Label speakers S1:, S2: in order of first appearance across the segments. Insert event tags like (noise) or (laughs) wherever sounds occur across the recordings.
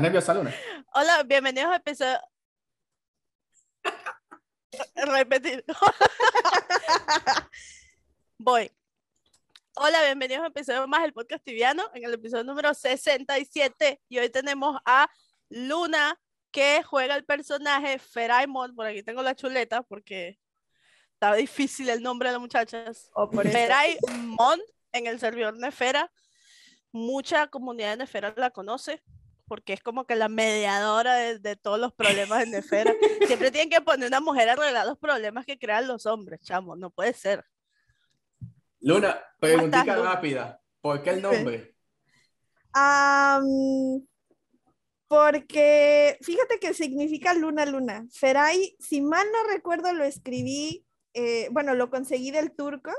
S1: ¿Estás nerviosa, Luna?
S2: Hola, bienvenidos a episodio. Repetir. (laughs) Voy. Hola, bienvenidos a episodio más del podcast tibiano, en el episodio número 67. Y hoy tenemos a Luna, que juega el personaje Feraimon. Por aquí tengo la chuleta porque está difícil el nombre de las muchachas.
S3: O por eso.
S2: Feraimon en el servidor Nefera. Mucha comunidad de Nefera la conoce porque es como que la mediadora de, de todos los problemas de Nefera. Siempre tienen que poner una mujer a arreglar los problemas que crean los hombres, chamo, no puede ser.
S1: Luna, preguntita rápida. ¿Por qué el nombre?
S3: Am, porque fíjate que significa luna, luna. Feray, si mal no recuerdo, lo escribí, eh, bueno, lo conseguí del turco.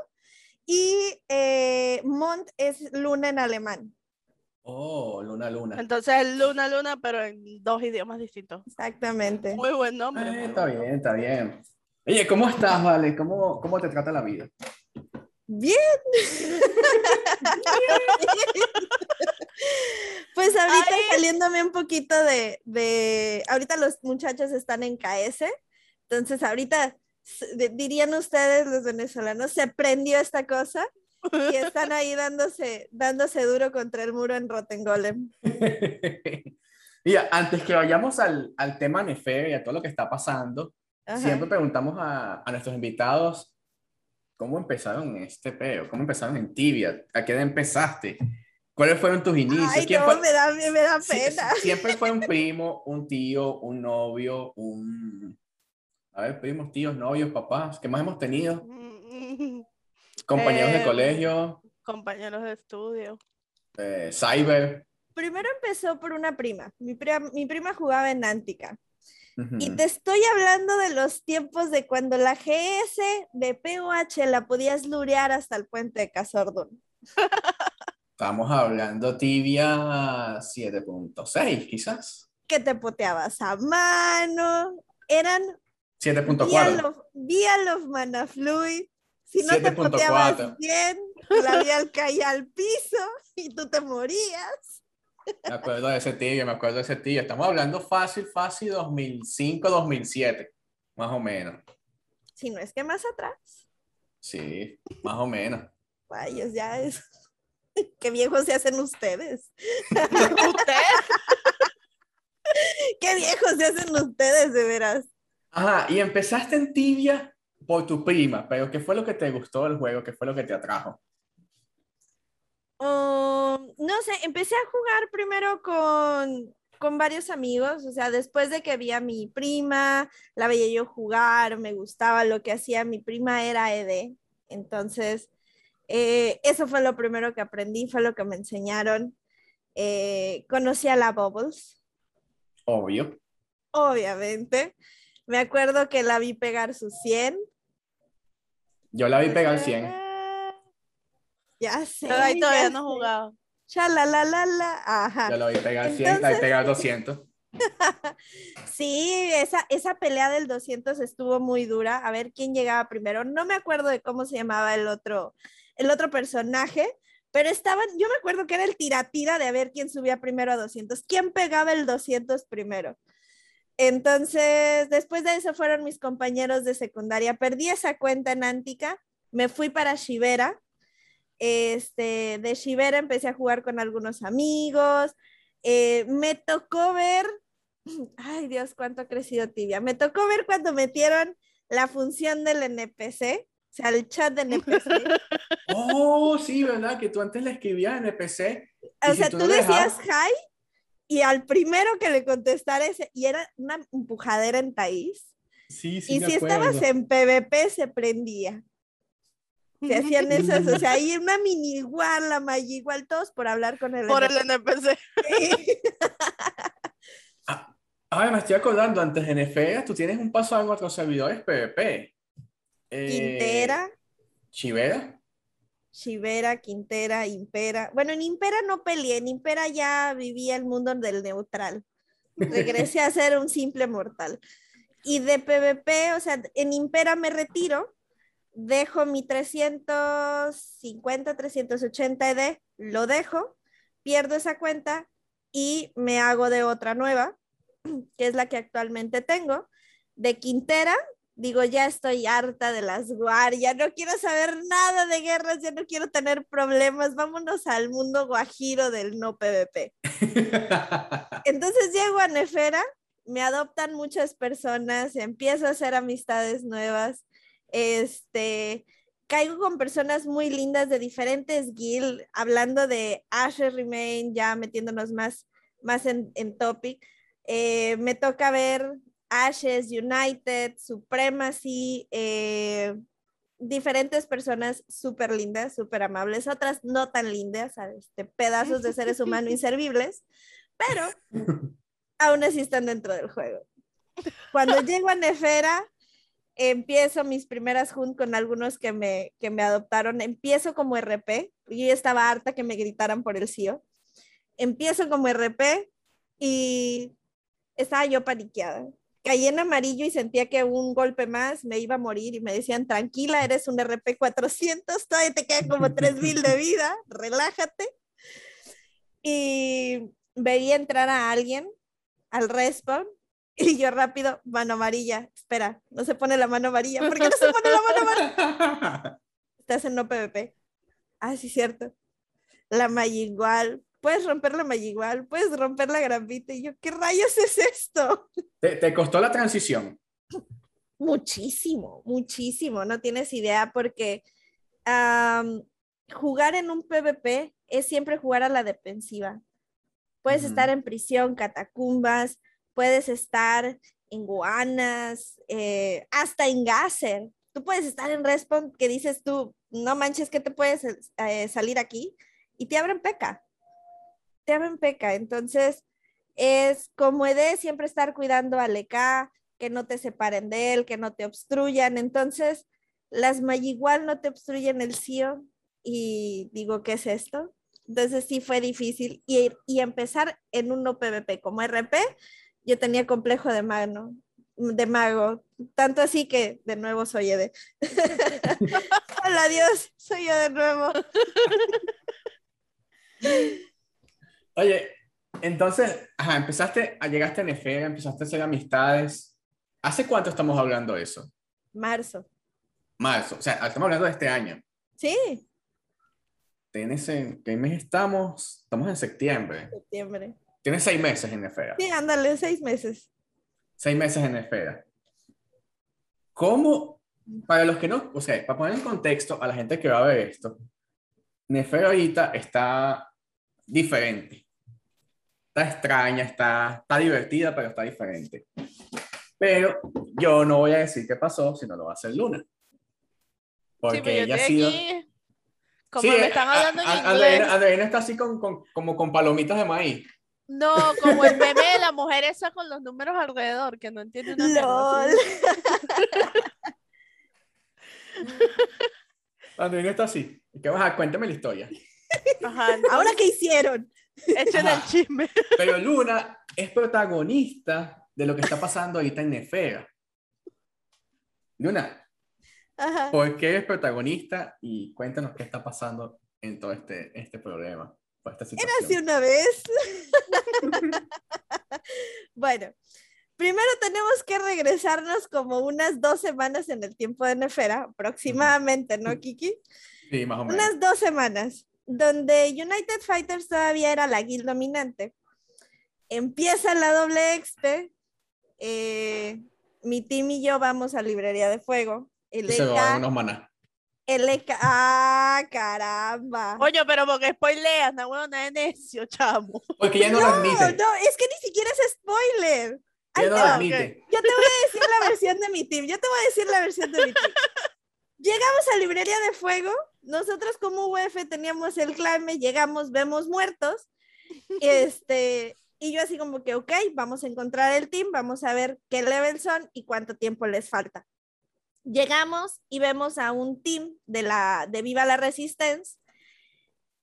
S3: Y eh, Mont es luna en alemán.
S1: Oh, Luna, Luna.
S2: Entonces es Luna Luna, pero en dos idiomas distintos.
S3: Exactamente.
S2: Muy buen nombre.
S1: Eh, está bien, está bien. Oye, ¿cómo estás, Vale? ¿Cómo, cómo te trata la vida?
S3: Bien. (laughs) pues ahorita
S2: Ay.
S3: saliéndome un poquito de, de, ahorita los muchachos están en KS, entonces ahorita dirían ustedes los venezolanos, se prendió esta cosa y (laughs) están ahí dándose, dándose duro contra el muro en Rottengolem.
S1: Mira, (laughs) antes que vayamos al, al tema Nefe y a todo lo que está pasando,
S3: Ajá.
S1: siempre preguntamos a, a nuestros invitados cómo empezaron este peo, cómo empezaron en Tibia, a qué edad empezaste, cuáles fueron tus inicios,
S3: Ay, no,
S1: fue-
S3: me da, me da pena.
S1: sí, siempre fue un (laughs) primo, un tío, un novio, un... A ver, primos, tíos, novios, papás, ¿qué más hemos tenido? Compañeros de
S2: Eh,
S1: colegio,
S2: Compañeros de estudio.
S1: eh, cyber.
S3: Primero empezó por una prima. Mi, prima. mi prima jugaba en Antica. Y te estoy hablando de los tiempos de cuando la GS de POH la podías lurear hasta el puente de Casordun.
S1: Estamos hablando tibia 7.6, quizás.
S3: Que te poteabas a mano. Eran vía
S1: 7.4.
S3: love, vía love mana fluid. Si no te
S1: 7.4.
S3: poteabas bien, la vial caía al piso y tú te morías.
S1: Me acuerdo de ese tibia, me acuerdo de ese tibia. Estamos hablando fácil, fácil 2005, 2007, más o menos.
S3: Si no es que más atrás.
S1: Sí, más o menos.
S3: Vayos, ya es. (laughs) Qué viejos se hacen ustedes.
S2: ¿Usted? (laughs) (laughs)
S3: Qué viejos se hacen ustedes, de veras.
S1: Ajá, y empezaste en tibia por tu prima, pero ¿qué fue lo que te gustó del juego? ¿Qué fue lo que te atrajo?
S3: Um, no sé, empecé a jugar primero con, con varios amigos, o sea, después de que vi a mi prima, la veía yo jugar, me gustaba lo que hacía mi prima era ED, entonces eh, eso fue lo primero que aprendí, fue lo que me enseñaron. Eh, conocí a la Bubbles,
S1: Obvio.
S3: obviamente. Me acuerdo que la vi pegar sus 100.
S1: Yo la vi pegar 100.
S3: Ah, Ya sé.
S2: Pero ahí todavía no he jugado.
S3: Chalalala, ajá.
S1: Yo la vi pegar 100, la vi
S3: Entonces-
S1: pegar (laughs) 200.
S3: Sí, esa, esa pelea del 200 estuvo muy dura. A ver quién llegaba primero. No me acuerdo de cómo se llamaba el otro, el otro personaje, pero estaban, yo me acuerdo que era el tira-tira de a ver quién subía primero a 200, quién pegaba el 200 primero. Entonces, después de eso fueron mis compañeros de secundaria. Perdí esa cuenta en Antica, me fui para Shivera. Este, de Shivera empecé a jugar con algunos amigos. Eh, me tocó ver, (clears throat) ay Dios, cuánto ha crecido Tibia. Me tocó ver cuando metieron la función del NPC, o sea, el chat de NPC. (laughs)
S1: Oh, sí, ¿verdad? Que tú antes le escribías NPC.
S3: O
S1: si
S3: sea,
S1: tú
S3: decías
S1: dejabas-
S3: hi y al primero que le contestara ese, y era una empujadera en taíz.
S1: Sí, sí,
S3: y
S1: me
S3: si
S1: acuerdo.
S3: estabas en PvP se prendía. Se hacían esas, o sea, ahí una mini igual, la malla igual, todos por hablar con el
S2: Por el
S3: NPC.
S2: NPC.
S1: Ah, Ahora me estoy acordando, antes de NFEA, tú tienes un paso en otros servidores PvP. Eh,
S3: Quintera.
S1: Chivera.
S3: Chivera, Quintera, Impera. Bueno, en Impera no peleé, en Impera ya vivía el mundo del neutral. Regresé a ser un simple mortal. Y de PvP, o sea, en Impera me retiro, dejo mi 350, 380 ED, lo dejo, pierdo esa cuenta y me hago de otra nueva, que es la que actualmente tengo, de Quintera. Digo, ya estoy harta de las guardias, no quiero saber nada de guerras, ya no quiero tener problemas, vámonos al mundo guajiro del no PvP. (laughs) Entonces llego a Nefera, me adoptan muchas personas, empiezo a hacer amistades nuevas, este, caigo con personas muy lindas de diferentes guild, hablando de Asher Remain, ya metiéndonos más, más en, en topic. Eh, me toca ver Ashes, United, Supremacy, eh, diferentes personas súper lindas, súper amables, otras no tan lindas, este, pedazos de seres (laughs) humanos inservibles, pero (laughs) aún así están dentro del juego. Cuando llego a Nefera, empiezo mis primeras juntas con algunos que me, que me adoptaron. Empiezo como RP. Yo estaba harta que me gritaran por el CIO. Empiezo como RP y estaba yo paniqueada. Caí en amarillo y sentía que un golpe más me iba a morir y me decían, tranquila, eres un RP 400, todavía te quedan como (laughs) 3000 de vida, relájate. Y veía entrar a alguien al respawn y yo rápido, mano amarilla, espera, no se pone la mano amarilla. ¿Por qué no se pone la mano amarilla? (laughs) Estás en no PvP. Ah, sí, cierto. La igual. Puedes romper la igual, puedes romper la gravita. Y yo, ¿qué rayos es esto? (laughs)
S1: ¿Te, te costó la transición?
S3: Muchísimo, muchísimo. No tienes idea porque um, jugar en un PvP es siempre jugar a la defensiva. Puedes uh -huh. estar en prisión, catacumbas, puedes estar en Guanas, eh, hasta en Gasser. Tú puedes estar en Respawn que dices tú, no manches que te puedes eh, salir aquí y te abren peca. Te abren peca. Entonces, es como de siempre estar cuidando al EK, que no te separen de él, que no te obstruyan. Entonces, las igual no te obstruyen el CIO y digo, ¿qué es esto? Entonces sí fue difícil y, y empezar en un no PvP como RP, yo tenía complejo de mago, de mago, tanto así que de nuevo soy Ede. (laughs) Hola Dios, soy yo de nuevo. (laughs)
S1: Oye, entonces, ajá, empezaste, llegaste a Nefera, empezaste a hacer amistades. ¿Hace cuánto estamos hablando de eso?
S3: Marzo.
S1: Marzo, o sea, estamos hablando de este año.
S3: Sí.
S1: ¿Tienes en qué mes estamos? Estamos en septiembre.
S3: Septiembre.
S1: Tienes seis meses en Nefera.
S3: Sí, ándale, seis meses.
S1: Seis meses en Nefera. ¿Cómo, para los que no, o sea, para poner en contexto a la gente que va a ver esto, Nefera ahorita está diferente. Está extraña, está, está divertida, pero está diferente. Pero yo no voy a decir qué pasó, sino lo va a hacer Luna. Porque
S2: sí,
S1: ella ha sido...
S2: Aquí, como me están hablando
S1: a,
S2: en
S1: a,
S2: inglés.
S1: Adriana, está así con, con, como con palomitas de maíz.
S2: No, como el meme de la mujer esa con los números alrededor, que no entiende una
S3: LOL. (laughs)
S1: Adriana está así. ¿Qué vas a? Cuéntame la historia.
S2: Ajá,
S3: Ahora qué hicieron.
S2: Echen el
S1: Ajá.
S2: chisme.
S1: Pero Luna es protagonista de lo que está pasando ahorita en Nefera. Luna,
S3: Ajá.
S1: ¿por qué eres protagonista? Y cuéntanos qué está pasando en todo este, este problema, esta
S3: Era así una vez. (laughs) bueno, primero tenemos que regresarnos como unas dos semanas en el tiempo de Nefera, aproximadamente, ¿no, Kiki?
S1: Sí, más o menos.
S3: Unas dos semanas, donde United Fighters todavía era la guild dominante. Empieza la doble expe. eh, mi team y yo vamos a librería de fuego. El
S1: Y se robaron
S3: EK,
S1: unos maná.
S3: el EK, ah, caramba.
S2: Oye, pero porque spoileas, no, bueno, es necio, chamo.
S1: Porque ya no, lo
S3: No,
S1: admite.
S3: no, es que ni siquiera es spoiler.
S1: Ya
S3: Ahí
S1: no lo
S3: va.
S1: admite.
S3: Yo te voy a decir la versión de mi team. Yo te voy a decir la versión de mi team. (laughs) Llegamos a Librería de Fuego. Nosotros como UF teníamos el clame, llegamos, vemos muertos. Este, y yo así como que, ok, vamos a encontrar el team, vamos a ver qué level son y cuánto tiempo les falta. Llegamos y vemos a un team de la de Viva la Resistance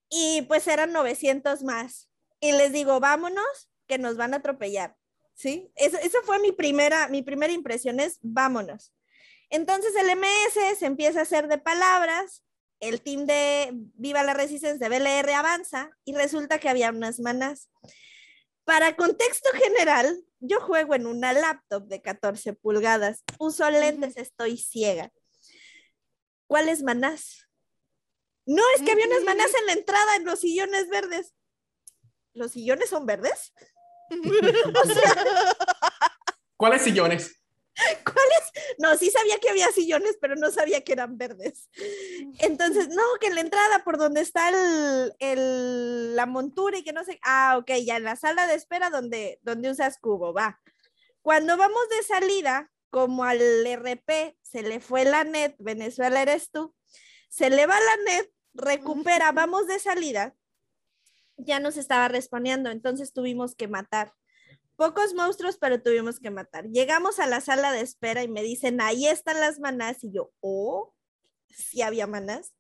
S3: y pues eran 900 más. Y les digo, vámonos, que nos van a atropellar. ¿Sí? Eso, eso fue mi primera, mi primera impresión, es vámonos. Entonces el MS se empieza a hacer de palabras, el team de Viva la Resistencia de BLR avanza y resulta que había unas manas. Para contexto general, yo juego en una laptop de 14 pulgadas. Uso lentes, estoy ciega. ¿Cuáles manás? No, es que había unas manás en la entrada en los sillones verdes. ¿Los sillones son verdes? (laughs) (laughs) o sea,
S1: ¿Cuáles sillones? (laughs)
S3: ¿Cuáles? No, sí sabía que había sillones, pero no sabía que eran verdes. Entonces, no, que en la entrada por donde está el, el- la montura y que no sé. Ah, ok, ya en la sala de espera donde, donde usas cubo, va. Cuando vamos de salida, como al RP se le fue la net, Venezuela eres tú, se le va la net, recupera, (laughs) vamos de salida, ya nos estaba respondiendo, entonces tuvimos que matar. Pocos monstruos, pero tuvimos que matar. Llegamos a la sala de espera y me dicen, ahí están las manás. Y yo, oh, sí había manás.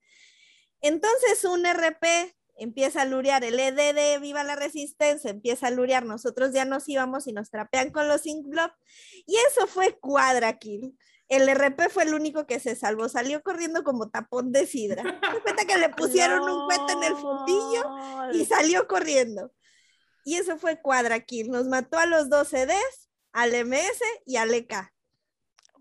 S3: Entonces un RP empieza a lurear, el ED de Viva la Resistencia empieza a lurear, nosotros ya nos íbamos y nos trapean con los Ink Blob. Y eso fue cuadra kill. El RP fue el único que se salvó, salió corriendo como tapón de sidra. Cuenta que le pusieron un cuento en el (laughs) fundillo y salió corriendo. Y eso fue cuadra kill. Nos mató a los dos CDs, al MS y al EK.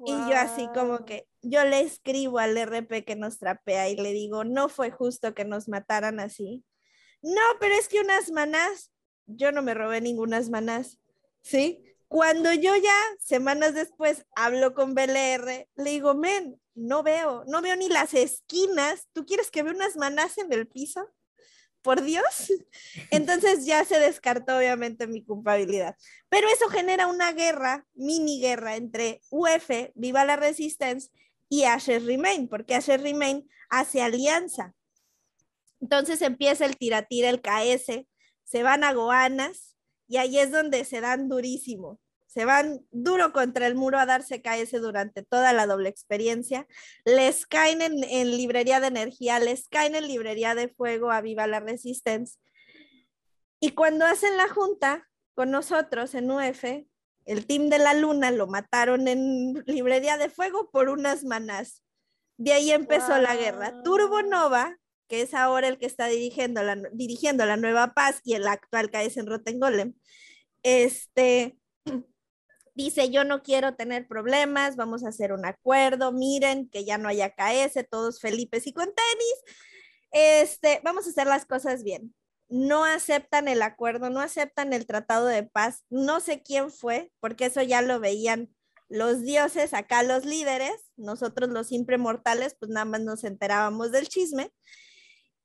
S3: Y yo así como que, yo le escribo al RP que nos trapea y le digo, no fue justo que nos mataran así. No, pero es que unas manás, yo no me robé ningunas manás, ¿sí? Cuando yo ya, semanas después, hablo con BLR, le digo, men, no veo, no veo ni las esquinas. ¿Tú quieres que vea unas manás en el piso? Por Dios. (laughs) Entonces ya se descartó obviamente mi culpabilidad. Pero eso genera una guerra, mini guerra entre UF, Viva la Resistance, y Asher Remain, porque Asher Remain hace alianza. Entonces empieza el tiratira, el KS, se van a Goanas y ahí es donde se dan durísimo. Se van duro contra el muro a darse KS durante toda la doble experiencia. Les caen en, en librería de energía, les caen en librería de fuego a Viva la Resistance. Y cuando hacen la junta con nosotros en UF, el team de la luna lo mataron en librería de fuego por unas manás. De ahí empezó la guerra. Turbo Nova, que es ahora el que está dirigiendo la, dirigiendo la Nueva Paz y el actual KS en Rotengolem, este, dice, yo no quiero tener problemas, vamos a hacer un acuerdo, miren que ya no haya KS, todos Felipes y con tenis, este, vamos a hacer las cosas bien. No aceptan el acuerdo, no aceptan el tratado de paz, no sé quién fue, porque eso ya lo veían los dioses, acá los líderes, nosotros los siempre mortales, pues nada más nos enterábamos del chisme.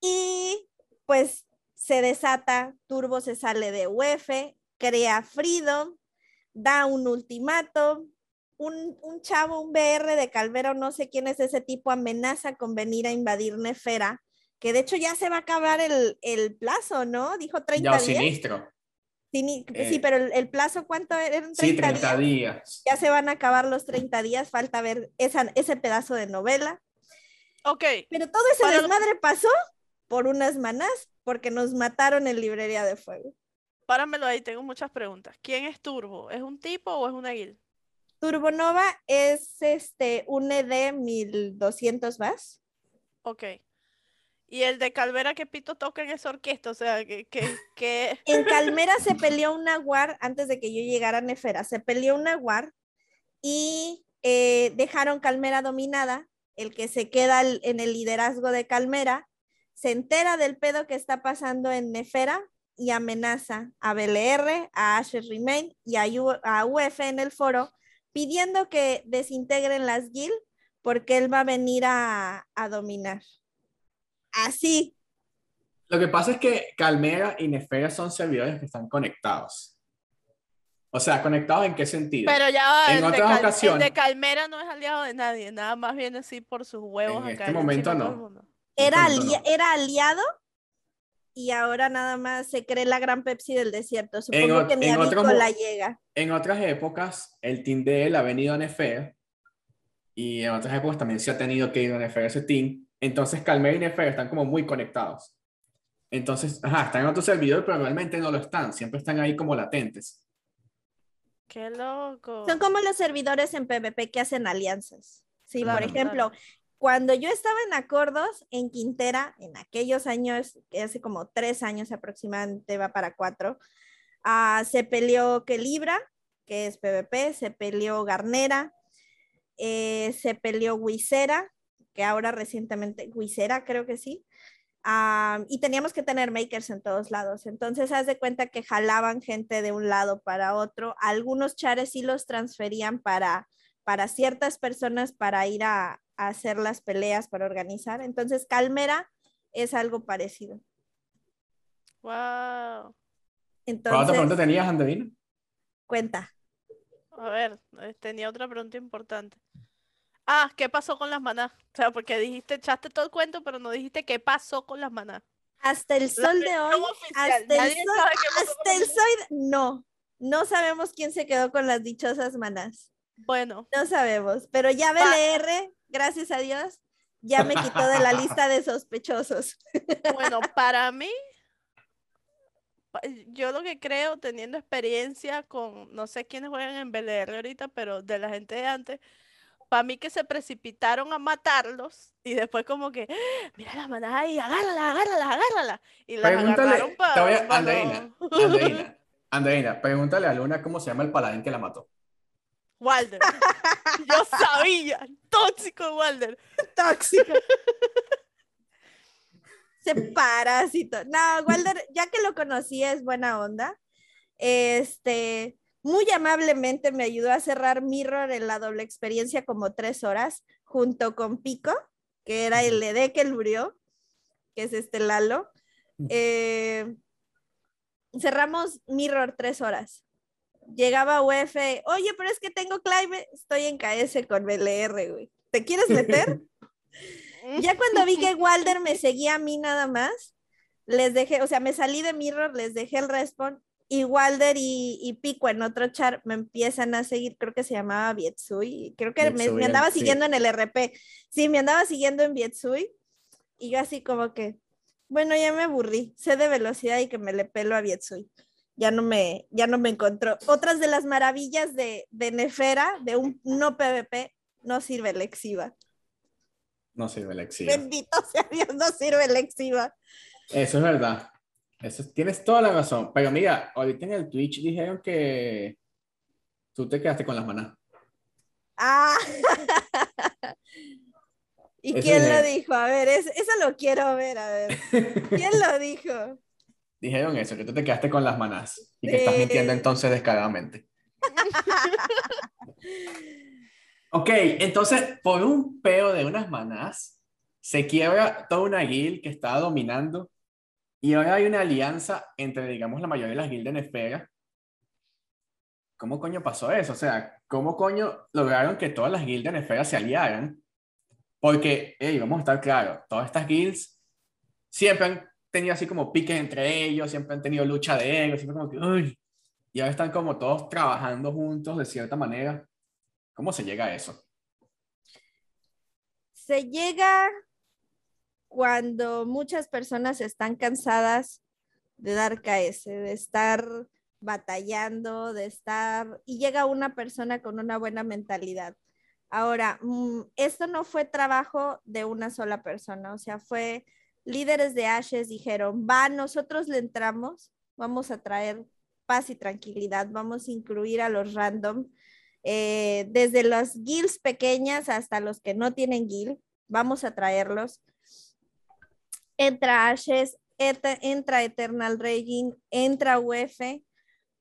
S3: Y pues se desata, Turbo se sale de UF, crea Freedom, da un ultimato, un, un, chavo, un BR de Calvera, o no sé quién es ese tipo, amenaza con venir a invadir Nefera, que de hecho ya se va a acabar el, el plazo, ¿no? Dijo 30
S1: Ya,
S3: días.
S1: sinistro.
S3: Sí,
S1: Eh,
S3: sí, pero el, el plazo, ¿cuánto eran? 30
S1: Sí, 30
S3: días.
S1: días.
S3: Ya se van a acabar los 30 días, falta ver esa, ese pedazo de novela.
S2: Ok,
S3: Pero todo ese
S2: Para-
S3: desmadre pasó por unas manás, porque nos mataron en librería de fuego.
S2: Páramelo ahí, tengo muchas preguntas. ¿Quién es Turbo? ¿Es un tipo o es una guild?
S3: Turbonova es este un ED 1200 más.
S2: Ok. ¿Y el de Calvera que Pito toca en esa orquesta? O sea, que, que, (laughs) que...
S3: En Calmera se peleó una war antes de que yo llegara a Nefera. Se peleó una war y eh, dejaron Calmera dominada. El que se queda en el liderazgo de Calmera se entera del pedo que está pasando en Nefera y amenaza a BLR, a Asher Remain y a, U- a UF en el foro pidiendo que desintegren las guild porque él va a venir a, a dominar. Así,
S1: Lo que pasa es que Calmera y Nefera son servidores que están conectados. O sea, ¿conectados en qué sentido?
S2: Pero ya va,
S1: En
S2: el, de
S1: otras
S2: Cal- el
S1: ocasiones-
S2: de Calmera no es aliado de nadie, nada más viene así por sus huevos
S1: En
S2: acá.
S1: este
S2: y
S1: momento no.
S3: era, alia-
S1: no.
S3: era aliado y ahora nada más se cree la gran Pepsi del desierto. Supongo
S1: ot-
S3: que ni
S1: en
S3: a
S1: mo-
S3: llega.
S1: En otras épocas, el team de él ha venido a Nefera y en otras épocas también se ha tenido que ir a Nefera ese team. Entonces, Calmera y Nefera están como muy conectados. Entonces, ajá, están en otro servidor, pero realmente no lo están. Siempre están ahí como latentes.
S2: Qué loco.
S3: Son como los servidores en PvP que hacen alianzas. Sí, por ejemplo. Cuando yo estaba en Acordos, en Quintera, en aquellos años, que hace como tres años aproximadamente, va para cuatro, Ah, se peleó Kelibra, que es PvP, se peleó Garnera, eh, se peleó Wisera, que ahora recientemente, Wisera creo que sí, Ah, y teníamos que tener makers en todos lados. Entonces, haz de cuenta que jalaban gente de un lado para otro. Algunos chares sí los transferían para, para ciertas personas para ir a, a hacer las peleas, para organizar. Entonces, Calmera es algo parecido.
S2: Wow.
S1: ¿Cuántas
S3: Entonces,
S1: preguntas tenías, Andrina?
S3: cuenta.
S2: A ver, eh, tenía otra pregunta importante. Ah, ¿qué pasó con las manás? O sea, porque dijiste, echaste todo el cuento, pero no dijiste qué pasó con las manás.
S3: Hasta el sol de hoy,
S2: oficial,
S3: hasta el sol, hasta el sol, no. No sabemos quién se quedó con las dichosas manas.
S2: Bueno,
S3: No sabemos, pero ya BLR, gracias a Dios, ya me quitó de la (laughs) lista de sospechosos.
S2: bueno, (laughs) para mí, yo lo que creo, teniendo experiencia con, no sé quiénes juegan en BLR ahorita, pero de la gente de antes, para mí que se precipitaron a matarlos y después como que, "¡Ah! mira la manada ahí, agárrala, agárrala, agárrala. Y
S1: Pregúntale,
S2: agarraron para...
S1: Andreina, Andreina, Andreina, pregúntale a Luna cómo se llama el paladín que la mató.
S2: Walder. Yo sabía, tóxico Walder.
S3: Tóxico. (laughs) Se parásito. No, Walder, ya que lo conocí, es buena onda. Este, muy amablemente me ayudó a cerrar Mirror en la doble experiencia como tres horas, junto con Pico, que era el ED que murió, que es este Lalo. Eh, cerramos Mirror tres horas. Llegaba UF, oye, pero es que tengo Clive, estoy en KS con BLR, güey. ¿Te quieres meter? (laughs) ya cuando vi que Walder me seguía a mí nada más, les dejé, o sea, me salí de Mirror, les dejé el respawn y Walder y, y Pico en otro chat me empiezan a seguir, creo que se llamaba Vietsui, creo que me,
S1: Vietsui,
S3: me andaba
S1: sí.
S3: siguiendo en el RP, sí, me andaba siguiendo en Vietsui y yo así como que, bueno, ya me aburrí, sé de velocidad y que me le pelo a Vietsui. Ya no me, ya no me encontró. Otras de las maravillas de, de Nefera, de un no PvP, no sirve Lexiva.
S1: No sirve la exhiba.
S3: Bendito sea Dios, no sirve Lexiva.
S1: Eso es verdad. Eso, tienes toda la razón. Pero mira, ahorita en el Twitch dijeron que tú te quedaste con las manas.
S3: Ah. (laughs) ¿Y
S1: Eso
S3: quién lo dijo? A ver, es- eso lo quiero ver, a ver. (laughs) ¿Quién lo dijo?
S1: Dijeron eso, que tú te quedaste con las manas y que estás mintiendo entonces descaradamente. (laughs) Ok, entonces, por un peo de unas manas, se quiebra toda una guild que estaba dominando y ahora hay una alianza entre, digamos, la mayoría de las guildes en esfera. ¿Cómo coño pasó eso? O sea, ¿cómo coño lograron que todas las guildes en esfera se aliaran? Porque, hey, vamos a estar claros, todas estas guilds siempre han tenido así como piques entre ellos, siempre han tenido lucha de egos, siempre como que, uy, y ahora están como todos trabajando juntos de cierta manera. ¿Cómo se llega a eso?
S3: Se llega cuando muchas personas están cansadas de dar KS, de estar batallando, de estar... Y llega una persona con una buena mentalidad. Ahora, mm, esto no fue trabajo de una sola persona, o sea, fue líderes de Ashes dijeron, va, nosotros le entramos, vamos a traer paz y tranquilidad, vamos a incluir a los random, eh, desde las guilds pequeñas hasta los que no tienen guild, vamos a traerlos. Entra Ashes, entra Eternal Raging, entra UF.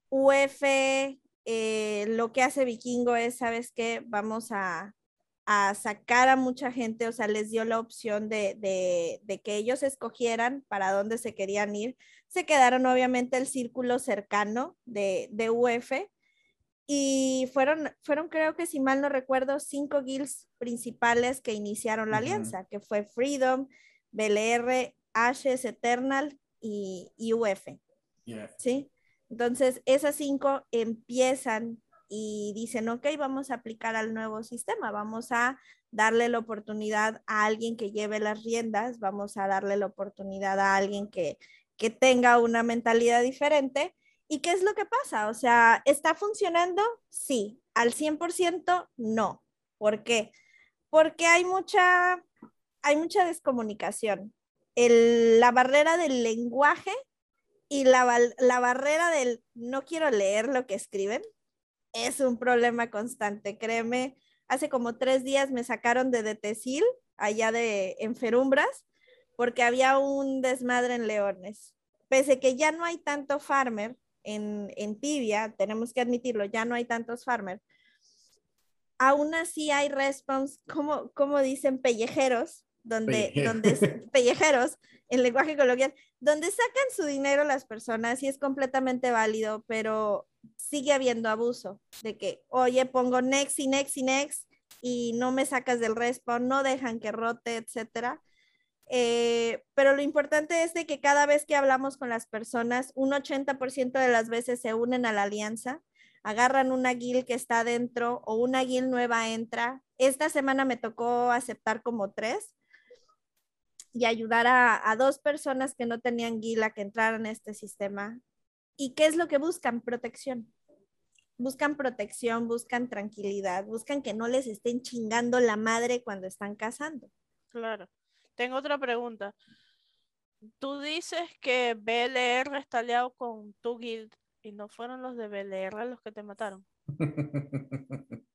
S3: UF, eh, lo que hace Vikingo es, ¿sabes qué? Vamos a, a sacar a mucha gente, o sea, les dio la opción de, de, de que ellos escogieran para dónde se querían ir. Se quedaron obviamente el círculo cercano de, de UF y fueron, fueron, creo que si mal no recuerdo, cinco guilds principales que iniciaron la alianza, que fue Freedom, BLR, Ashes, Eternal y, y UF,
S1: Yeah.
S3: ¿sí? Entonces, esas cinco empiezan y dicen, ok, vamos a aplicar al nuevo sistema, vamos a darle la oportunidad a alguien que lleve las riendas, vamos a darle la oportunidad a alguien que, que tenga una mentalidad diferente. ¿Y qué es lo que pasa? O sea, ¿está funcionando? Sí. ¿Al 100%? No. ¿Por qué? Porque hay mucha, hay mucha descomunicación. El- la barrera del lenguaje y la, la barrera del no quiero leer lo que escriben es un problema constante, créeme. Hace como tres días me sacaron de Detesil, allá de Enferumbras, porque había un desmadre en Leones. Pese que ya no hay tanto farmer en, en Tibia, tenemos que admitirlo, ya no hay tantos farmer. Aún así hay response, como, como dicen, pellejeros, donde, (laughs) donde pellejeros, en lenguaje coloquial, donde sacan su dinero las personas y es completamente válido, pero sigue habiendo abuso de que, oye, pongo next y next y next y no me sacas del respawn, no dejan que rote, etcétera. Eh, pero lo importante es de que cada vez que hablamos con las personas, un 80% de las veces se unen a la alianza, agarran una guild que está dentro o una guild nueva entra. Esta semana me tocó aceptar como tres y ayudar a, dos personas que no tenían guila que entraran a este sistema. ¿Y qué es lo que buscan? Protección. Buscan protección, buscan tranquilidad, buscan que no les estén chingando la madre cuando están cazando.
S2: Claro. Tengo otra pregunta. Tú dices que BLR está aliado con tu guild y no fueron los de BLR los que te mataron. (laughs)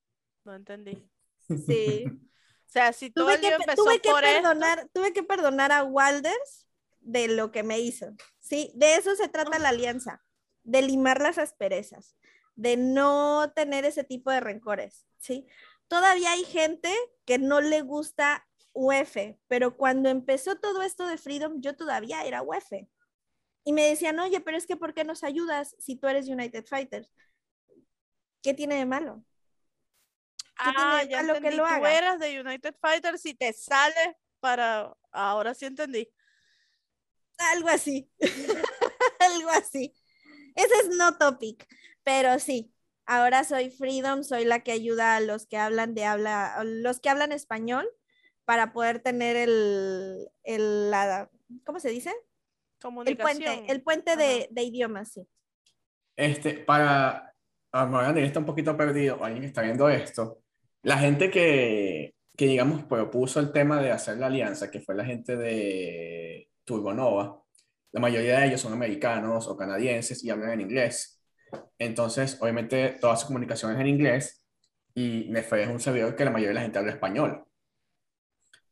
S2: No entendí.
S3: Sí. (laughs)
S2: O sea, si tuve que,
S3: tuve que perdonar, tuve que perdonar a Walders de lo que me hizo. Sí, de eso se trata la alianza, de limar las asperezas, de no tener ese tipo de rencores, ¿sí? Todavía hay gente que no le gusta UF, pero cuando empezó todo esto de Freedom, yo todavía era UF. Y me decían, oye, pero es que ¿por qué nos ayudas si tú eres United Fighters? ¿Qué tiene de malo?
S2: Ah, ya lo que lo Tú eras de United Fighters y te sales para. Ahora sí entendí.
S3: Algo así. (laughs) Algo así. Ese es no topic, pero sí. Ahora soy Freedom, soy la que ayuda a los que hablan de habla, los que hablan español para poder tener el, el la, ¿cómo se dice? El puente, el puente de, de, idiomas, sí.
S1: Este, para, a que está un poquito perdido, alguien está viendo esto, la gente que, que, digamos, propuso el tema de hacer la alianza, que fue la gente de Turbonova, la mayoría de ellos son americanos o canadienses y hablan en inglés. Entonces, obviamente, toda su comunicación es en inglés y Nefe es un servidor que la mayoría de la gente habla español.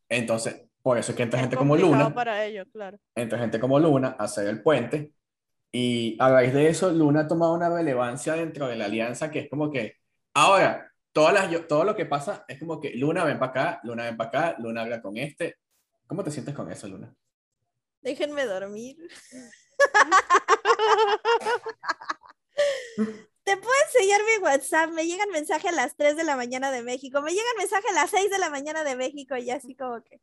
S1: Entonces, por eso es que entra gente como Luna.
S2: para ellos, claro.
S1: Entra gente como Luna a hacer el puente. Y a raíz de eso, Luna ha tomado una relevancia dentro de la alianza que es como que, ahora, todas las, todo lo que pasa es como que Luna ven para acá, Luna ven para acá, Luna habla con este. ¿Cómo te sientes con eso, Luna?
S3: Déjenme dormir. (laughs) Te puedo enseñar mi WhatsApp. Me llegan mensajes a las 3 de la mañana de México. Me llegan mensajes a las 6 de la mañana de México y así como que.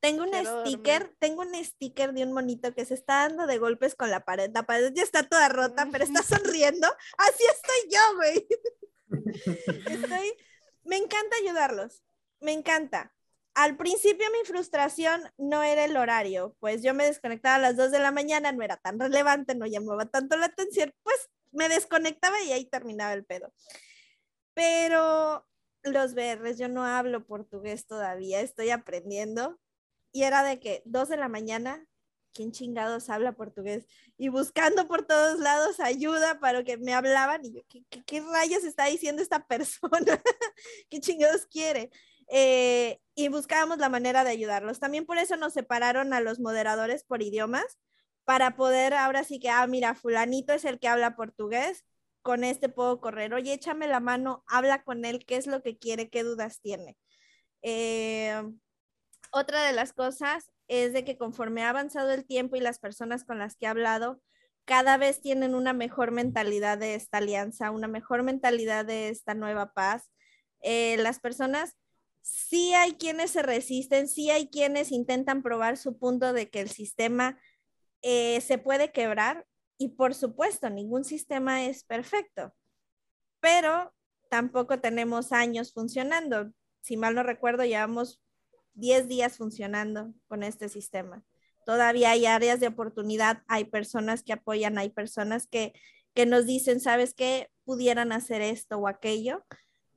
S3: Tengo un sticker, tengo un sticker de un monito que se está dando de golpes con la pared. La pared ya está toda rota, pero está sonriendo. Así estoy yo, güey. Me encanta ayudarlos, me encanta. Al principio mi frustración no era el horario, pues yo me desconectaba a las 2 de la mañana, no era tan relevante, no llamaba tanto la atención, pues me desconectaba y ahí terminaba el pedo. Pero los BRs, yo no hablo portugués todavía, estoy aprendiendo. Y era de que 2 de la mañana, ¿quién chingados habla portugués? Y buscando por todos lados ayuda para que me hablaban y yo, ¿qué, rayos está diciendo esta (laughs) persona? ¿Qué chingados quiere? Eh, y buscábamos la manera de ayudarlos. También por eso nos separaron a los moderadores por idiomas, para poder ahora sí que, ah, mira, fulanito es el que habla portugués, con este puedo correr. Oye, échame la mano, habla con él, qué es lo que quiere, qué dudas tiene. Eh, otra de las cosas es de que conforme ha avanzado el tiempo y las personas con las que he hablado, cada vez tienen una mejor mentalidad de esta alianza, una mejor mentalidad de esta nueva paz. Eh, las personas, sí hay quienes se resisten, sí hay quienes intentan probar su punto de que el sistema eh, se puede quebrar y por supuesto, ningún sistema es perfecto, pero tampoco tenemos años funcionando. Si mal no recuerdo, llevamos 10 días funcionando con este sistema. Todavía hay áreas de oportunidad, hay personas que apoyan, hay personas que, que nos dicen, ¿sabes qué? Pudieran hacer esto o aquello.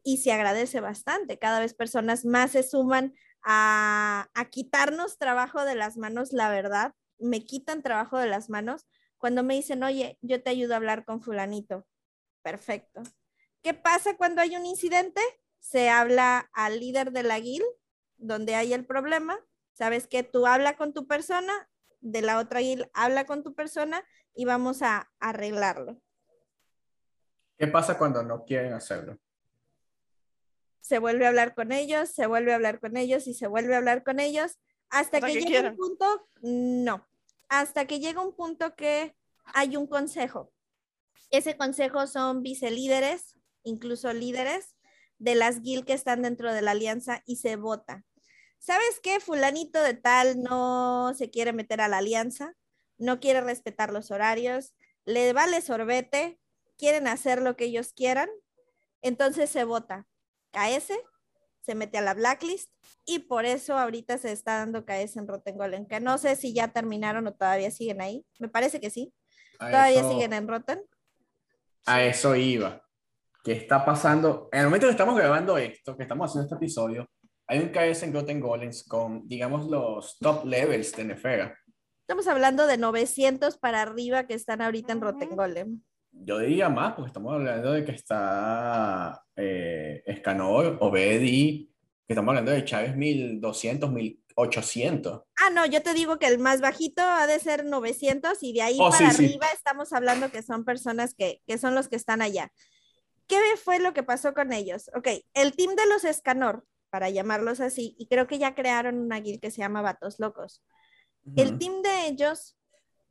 S3: Y se agradece bastante. Cada vez personas más se suman a, a quitarnos trabajo de las manos, la verdad. Me quitan trabajo de las manos cuando me dicen, oye, yo te ayudo a hablar con fulanito. Perfecto. ¿Qué pasa cuando hay un incidente? Se habla al líder de la guild, donde hay el problema. Sabes que tú habla con tu persona, de la otra guild habla con tu persona y vamos a arreglarlo.
S1: ¿Qué pasa cuando no quieren hacerlo?
S3: Se vuelve a hablar con ellos, se vuelve a hablar con ellos y se vuelve a hablar con ellos hasta, que, llega un punto, no, hasta que llega un punto que hay un consejo. Ese consejo son vicelíderes, incluso líderes de las guild que están dentro de la alianza y se vota. ¿Sabes qué? Fulanito de tal no se quiere meter a la alianza, no quiere respetar los horarios, le vale sorbete, quieren hacer lo que ellos quieran, entonces se vota. KS se mete a la blacklist y por eso ahorita se está dando KS en Rotten que no sé si ya terminaron o todavía siguen ahí. Me parece que sí. todavía siguen en Rotten.
S1: A eso iba. ¿Qué está pasando? En el momento que estamos grabando esto, que estamos haciendo este episodio, hay un KS en Rotten Golems con, digamos, los top levels de Nefera.
S3: Estamos hablando de 900 para arriba que están ahorita en Rotten Golem
S1: yo diría más, porque estamos hablando de que está eh, Escanor, Obedi, que estamos hablando de Chávez 1200, 1800.
S3: Ah, no, yo te digo que el más bajito ha de ser 900 y de ahí oh, para arriba estamos hablando que son personas que, que, son los que están allá. ¿Qué fue lo que pasó con ellos? Ok, el team de los Escanor, para llamarlos así, y creo que ya crearon una guild que se llama Vatos Locos. El team de ellos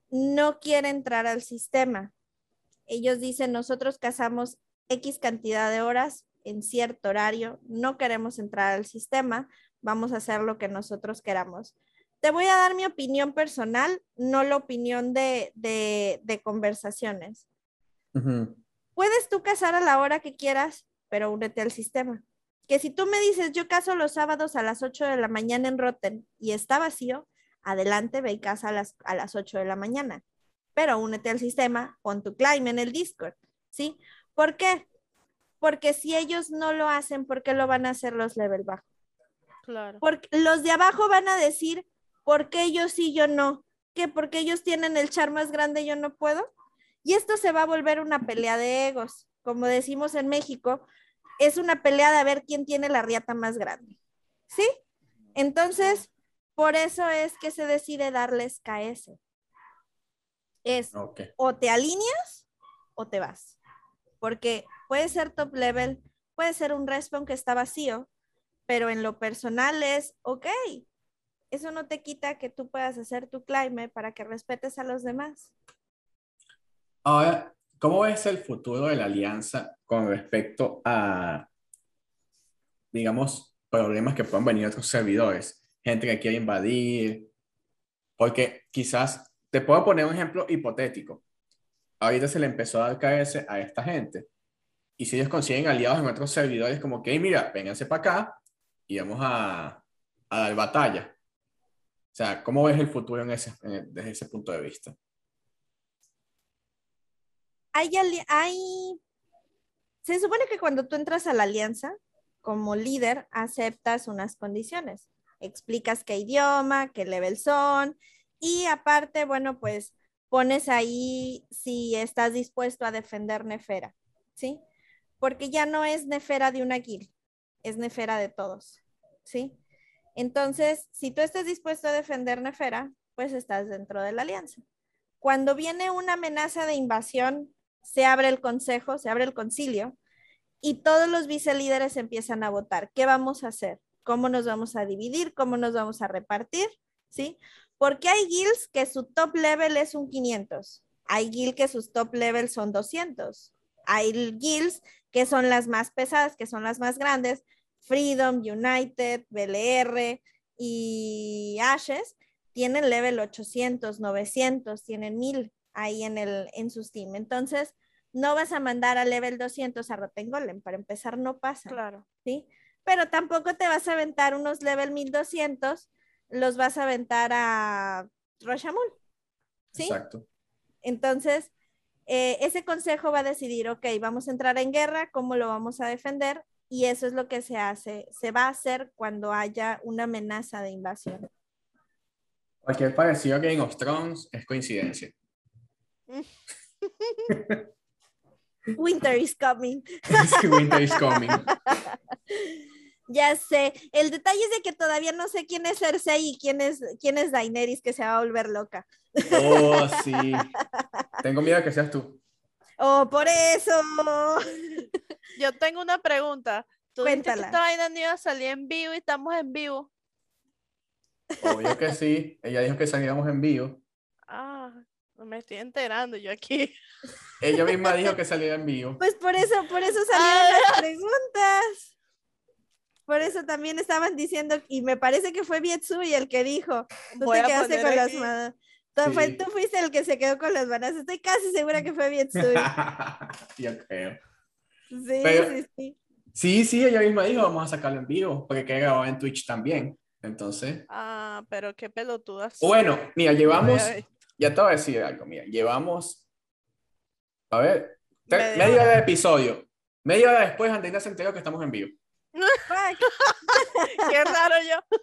S3: no quiere entrar al sistema ellos dicen, nosotros cazamos X cantidad de horas en cierto horario, no queremos entrar al sistema, vamos a hacer lo que nosotros queramos. Te voy a dar mi opinión personal, no la opinión de, conversaciones. Puedes tú cazar a la hora que quieras, pero únete al sistema. Que si tú me dices, yo caso los sábados a las 8 de la mañana en Rotten y está vacío, adelante, ve y casa a las, a las 8 de la mañana pero únete al sistema, con tu climb en el Discord, ¿sí? ¿Por qué? Porque si ellos no lo hacen, ¿por qué lo van a hacer los level bajo?
S2: Claro.
S3: Porque los de abajo van a decir, ¿por qué yo sí, yo no? ¿Qué? Porque ellos tienen el char más grande, yo no puedo. Y esto se va a volver una pelea de egos. Como decimos en México, es una pelea de ver quién tiene la riata más grande. ¿Sí? Entonces, por eso es que se decide darles KS. Es o te alineas o te vas. Porque puede ser top level, puede ser un respawn que está vacío, pero en lo personal es, ok, eso no te quita que tú puedas hacer tu climb para que respetes a los demás.
S1: Ahora, ¿cómo es el futuro de la alianza con respecto a, digamos, problemas que puedan venir otros servidores? Gente que quiere invadir, porque quizás te puedo poner un ejemplo hipotético. Ahorita se le empezó a dar KS a esta gente. Y si ellos consiguen aliados en otros servidores, como que, mira, vénganse para acá y vamos a, a, dar batalla. O sea, ¿cómo ves el futuro en ese, desde ese punto de vista?
S3: Hay, se supone que cuando tú entras a la alianza, como líder, aceptas unas condiciones. Explicas qué idioma, qué level son, y aparte, bueno, pues pones ahí si estás dispuesto a defender Nefera, ¿sí? Porque ya no es Nefera de una guild, es Nefera de todos, ¿sí? Entonces, si tú estás dispuesto a defender Nefera, pues estás dentro de la alianza. Cuando viene una amenaza de invasión, se abre el consejo, se abre el concilio y todos los vicelíderes empiezan a votar. ¿Qué vamos a hacer? ¿Cómo nos vamos a dividir? ¿Cómo nos vamos a repartir? ¿Sí? Porque hay guilds que su top level es un 500. Hay guilds que sus top level son 200. Hay guilds que son las más pesadas, que son las más grandes. Freedom, United, BLR y Ashes tienen level 800, 900, tienen 1000 ahí en, el, en sus team. Entonces, no vas a mandar a level 200 a Golem. Para empezar, no pasa.
S2: Claro.
S3: ¿Sí? Pero tampoco te vas a aventar unos level 1200 los vas a aventar a Roshamul. ¿Sí?
S1: Exacto.
S3: Entonces, eh, ese consejo va a decidir, ok, vamos a entrar en guerra, ¿cómo lo vamos a defender? Y eso es lo que se hace, se va a hacer cuando haya una amenaza de invasión.
S1: Cualquier parecido a Game of Thrones es coincidencia. (laughs)
S3: Winter is coming. (laughs)
S1: Winter is coming. (laughs)
S3: Ya sé. El detalle es de que todavía no sé quién es Cersei y quién es, quién es Daenerys que se va a volver loca.
S1: Oh, sí. Tengo miedo que seas tú.
S3: Oh, por eso.
S2: Yo tengo una pregunta. Tú dijiste que
S3: Cuéntala.
S2: esta vaina no iba a salir en vivo y estamos en vivo.
S1: Obvio que sí. Ella dijo que salíamos en vivo.
S2: Ah, me estoy enterando yo aquí.
S1: Ella misma dijo (laughs) que salía en vivo.
S3: Pues por eso, por eso salieron las preguntas. Por eso también estaban diciendo, y me parece que fue Bietsui el que dijo, tú
S2: Voy
S3: te quedaste con las
S2: aquí.
S3: manos. Tú, fue-
S1: Sí.
S3: tú fuiste el que se quedó con las manos. Estoy casi segura que fue Bietsui. (laughs)
S1: Yo creo.
S3: Sí,
S1: Pero-
S3: sí, sí.
S1: Sí, sí, ella misma dijo, vamos a sacarlo en vivo, porque queda grabado en Twitch también. Entonces,
S2: Ah, pero qué pelotudas.
S1: bueno, mira, llevamos,
S2: Voy a ver.
S1: Ya te voy a decir algo, mira, llevamos, a ver,
S2: Media
S1: media hora de episodio. Media hora después, Andreina se enteró que estamos en vivo. (laughs)
S2: Qué raro yo.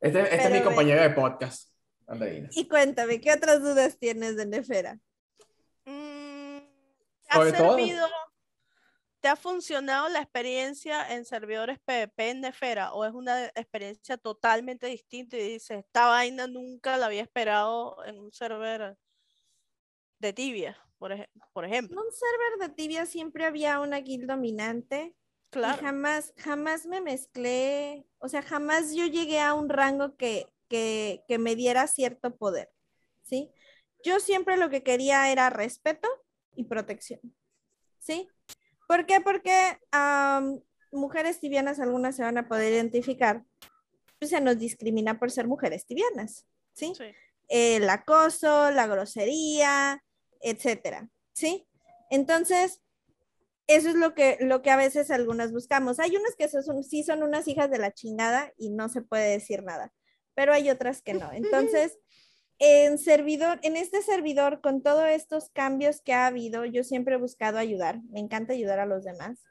S1: Este, este es mi compañera de podcast, Andreina.
S3: Y cuéntame, ¿qué otras dudas tienes de Nefera?
S2: Mm, ¿Te ha
S1: Sobre todo-
S2: te ha funcionado la experiencia en servidores PvP en Nefera o es una experiencia totalmente distinta y dices, esta vaina nunca la había esperado en un server de tibia, por, ej- por
S3: En
S2: ejemplo?
S3: un server de tibia siempre había una guild dominante y
S2: Claro.
S3: jamás, jamás me mezclé, o sea, jamás yo llegué a un rango que, que, que me diera cierto poder, ¿sí? Yo siempre lo que quería era respeto y protección, ¿sí? ¿Por qué? Porque mujeres tibianas, algunas se van a poder identificar, pues se nos discrimina por ser mujeres tibianas, ¿sí?
S2: Sí.
S3: el acoso, la grosería, etcétera, ¿sí? Entonces, eso es lo que, lo que a veces algunas buscamos. Hay unas que son, sí son unas hijas de la chingada y no se puede decir nada, pero hay otras que no. (laughs) Entonces, en servidor, en este servidor, con todos estos cambios que ha habido, yo siempre he buscado ayudar. Me encanta ayudar a los demás.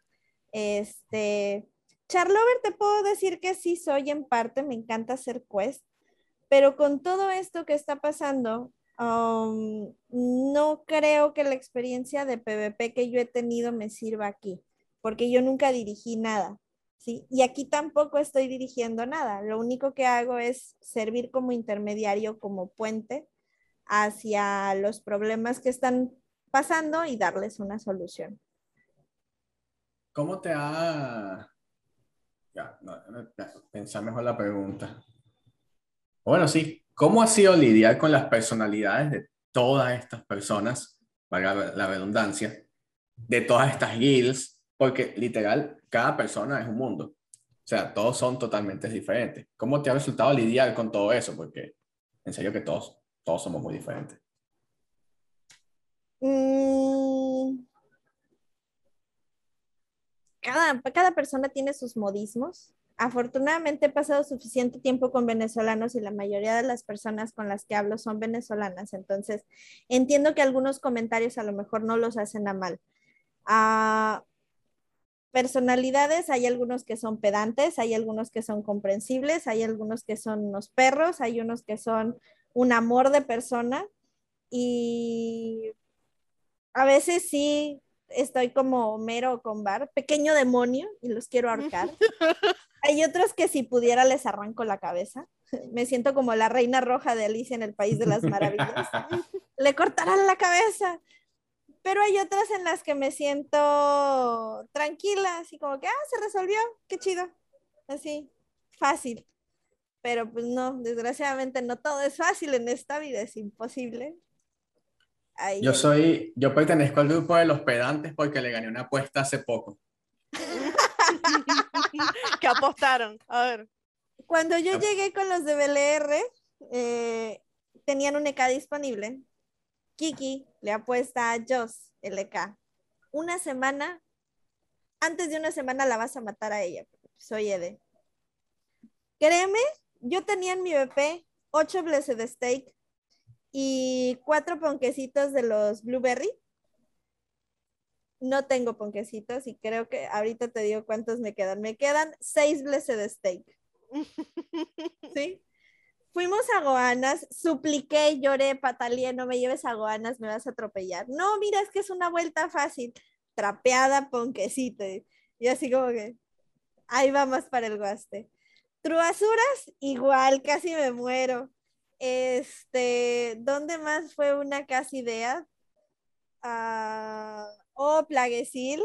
S3: Este, Charlover, te puedo decir que sí soy en parte, me encanta hacer quest, pero con todo esto que está pasando, um, no creo que la experiencia de PvP que yo he tenido me sirva aquí, porque yo nunca dirigí nada, ¿sí? Y aquí tampoco estoy dirigiendo nada. Lo único que hago es servir como intermediario, como puente hacia los problemas que están pasando y darles una solución.
S1: ¿Cómo te ha... Ya, mejor la pregunta. Bueno, sí, ¿cómo ha sido lidiar con las personalidades de todas estas personas, valga la redundancia, de todas estas guilds? Porque literal, cada persona es un mundo. O sea, todos son totalmente diferentes. ¿Cómo te ha resultado lidiar con todo eso? Porque en serio que todos, todos somos muy diferentes.
S3: Mm. Cada, cada persona tiene sus modismos. Afortunadamente he pasado suficiente tiempo con venezolanos y la mayoría de las personas con las que hablo son venezolanas, entonces entiendo que algunos comentarios a lo mejor no los hacen a mal. Ah, personalidades, hay algunos que son pedantes, hay algunos que son comprensibles, hay algunos que son unos perros, hay unos que son un amor de persona y a veces sí estoy como Homero con Bar, pequeño demonio y los quiero ahorcar. (laughs) Hay otros que si pudiera les arranco la cabeza. Me siento como la reina roja de Alicia en el País de las Maravillas. (laughs) Le cortarán la cabeza. Pero hay otras en las que me siento tranquila, así como que, ah, se resolvió, qué chido. Así, fácil. Pero pues no, desgraciadamente no todo es fácil en esta vida, es imposible. Ahí
S1: Yo soy, yo pertenezco al grupo de los pedantes porque le gané una apuesta hace poco. (laughs)
S2: ¿Qué apostaron? A ver.
S3: Cuando yo llegué con los de BLR, eh, tenían un EK disponible. Kiki le apuesta a Joss el EK. Una semana, antes de una semana la vas a matar a ella. Soy Ede. Créeme, yo tenía en mi BP 8 Blessed Steak y 4 ponquecitos de los Blueberry. No tengo ponquecitos y creo que ahorita te digo cuántos me quedan. Me quedan 6 Blessed Steak. (laughs) ¿sí? Fuimos a Goanas, supliqué, lloré, pataleé, no me lleves a Goanas, me vas a atropellar. No, mira, es que es una vuelta fácil, trapeada, ponquecito. Y así como que, ahí va más para el guaste. Truasuras, igual, casi me muero. Este, ¿dónde más fue una casi idea? Ah, oh, Plaguesil.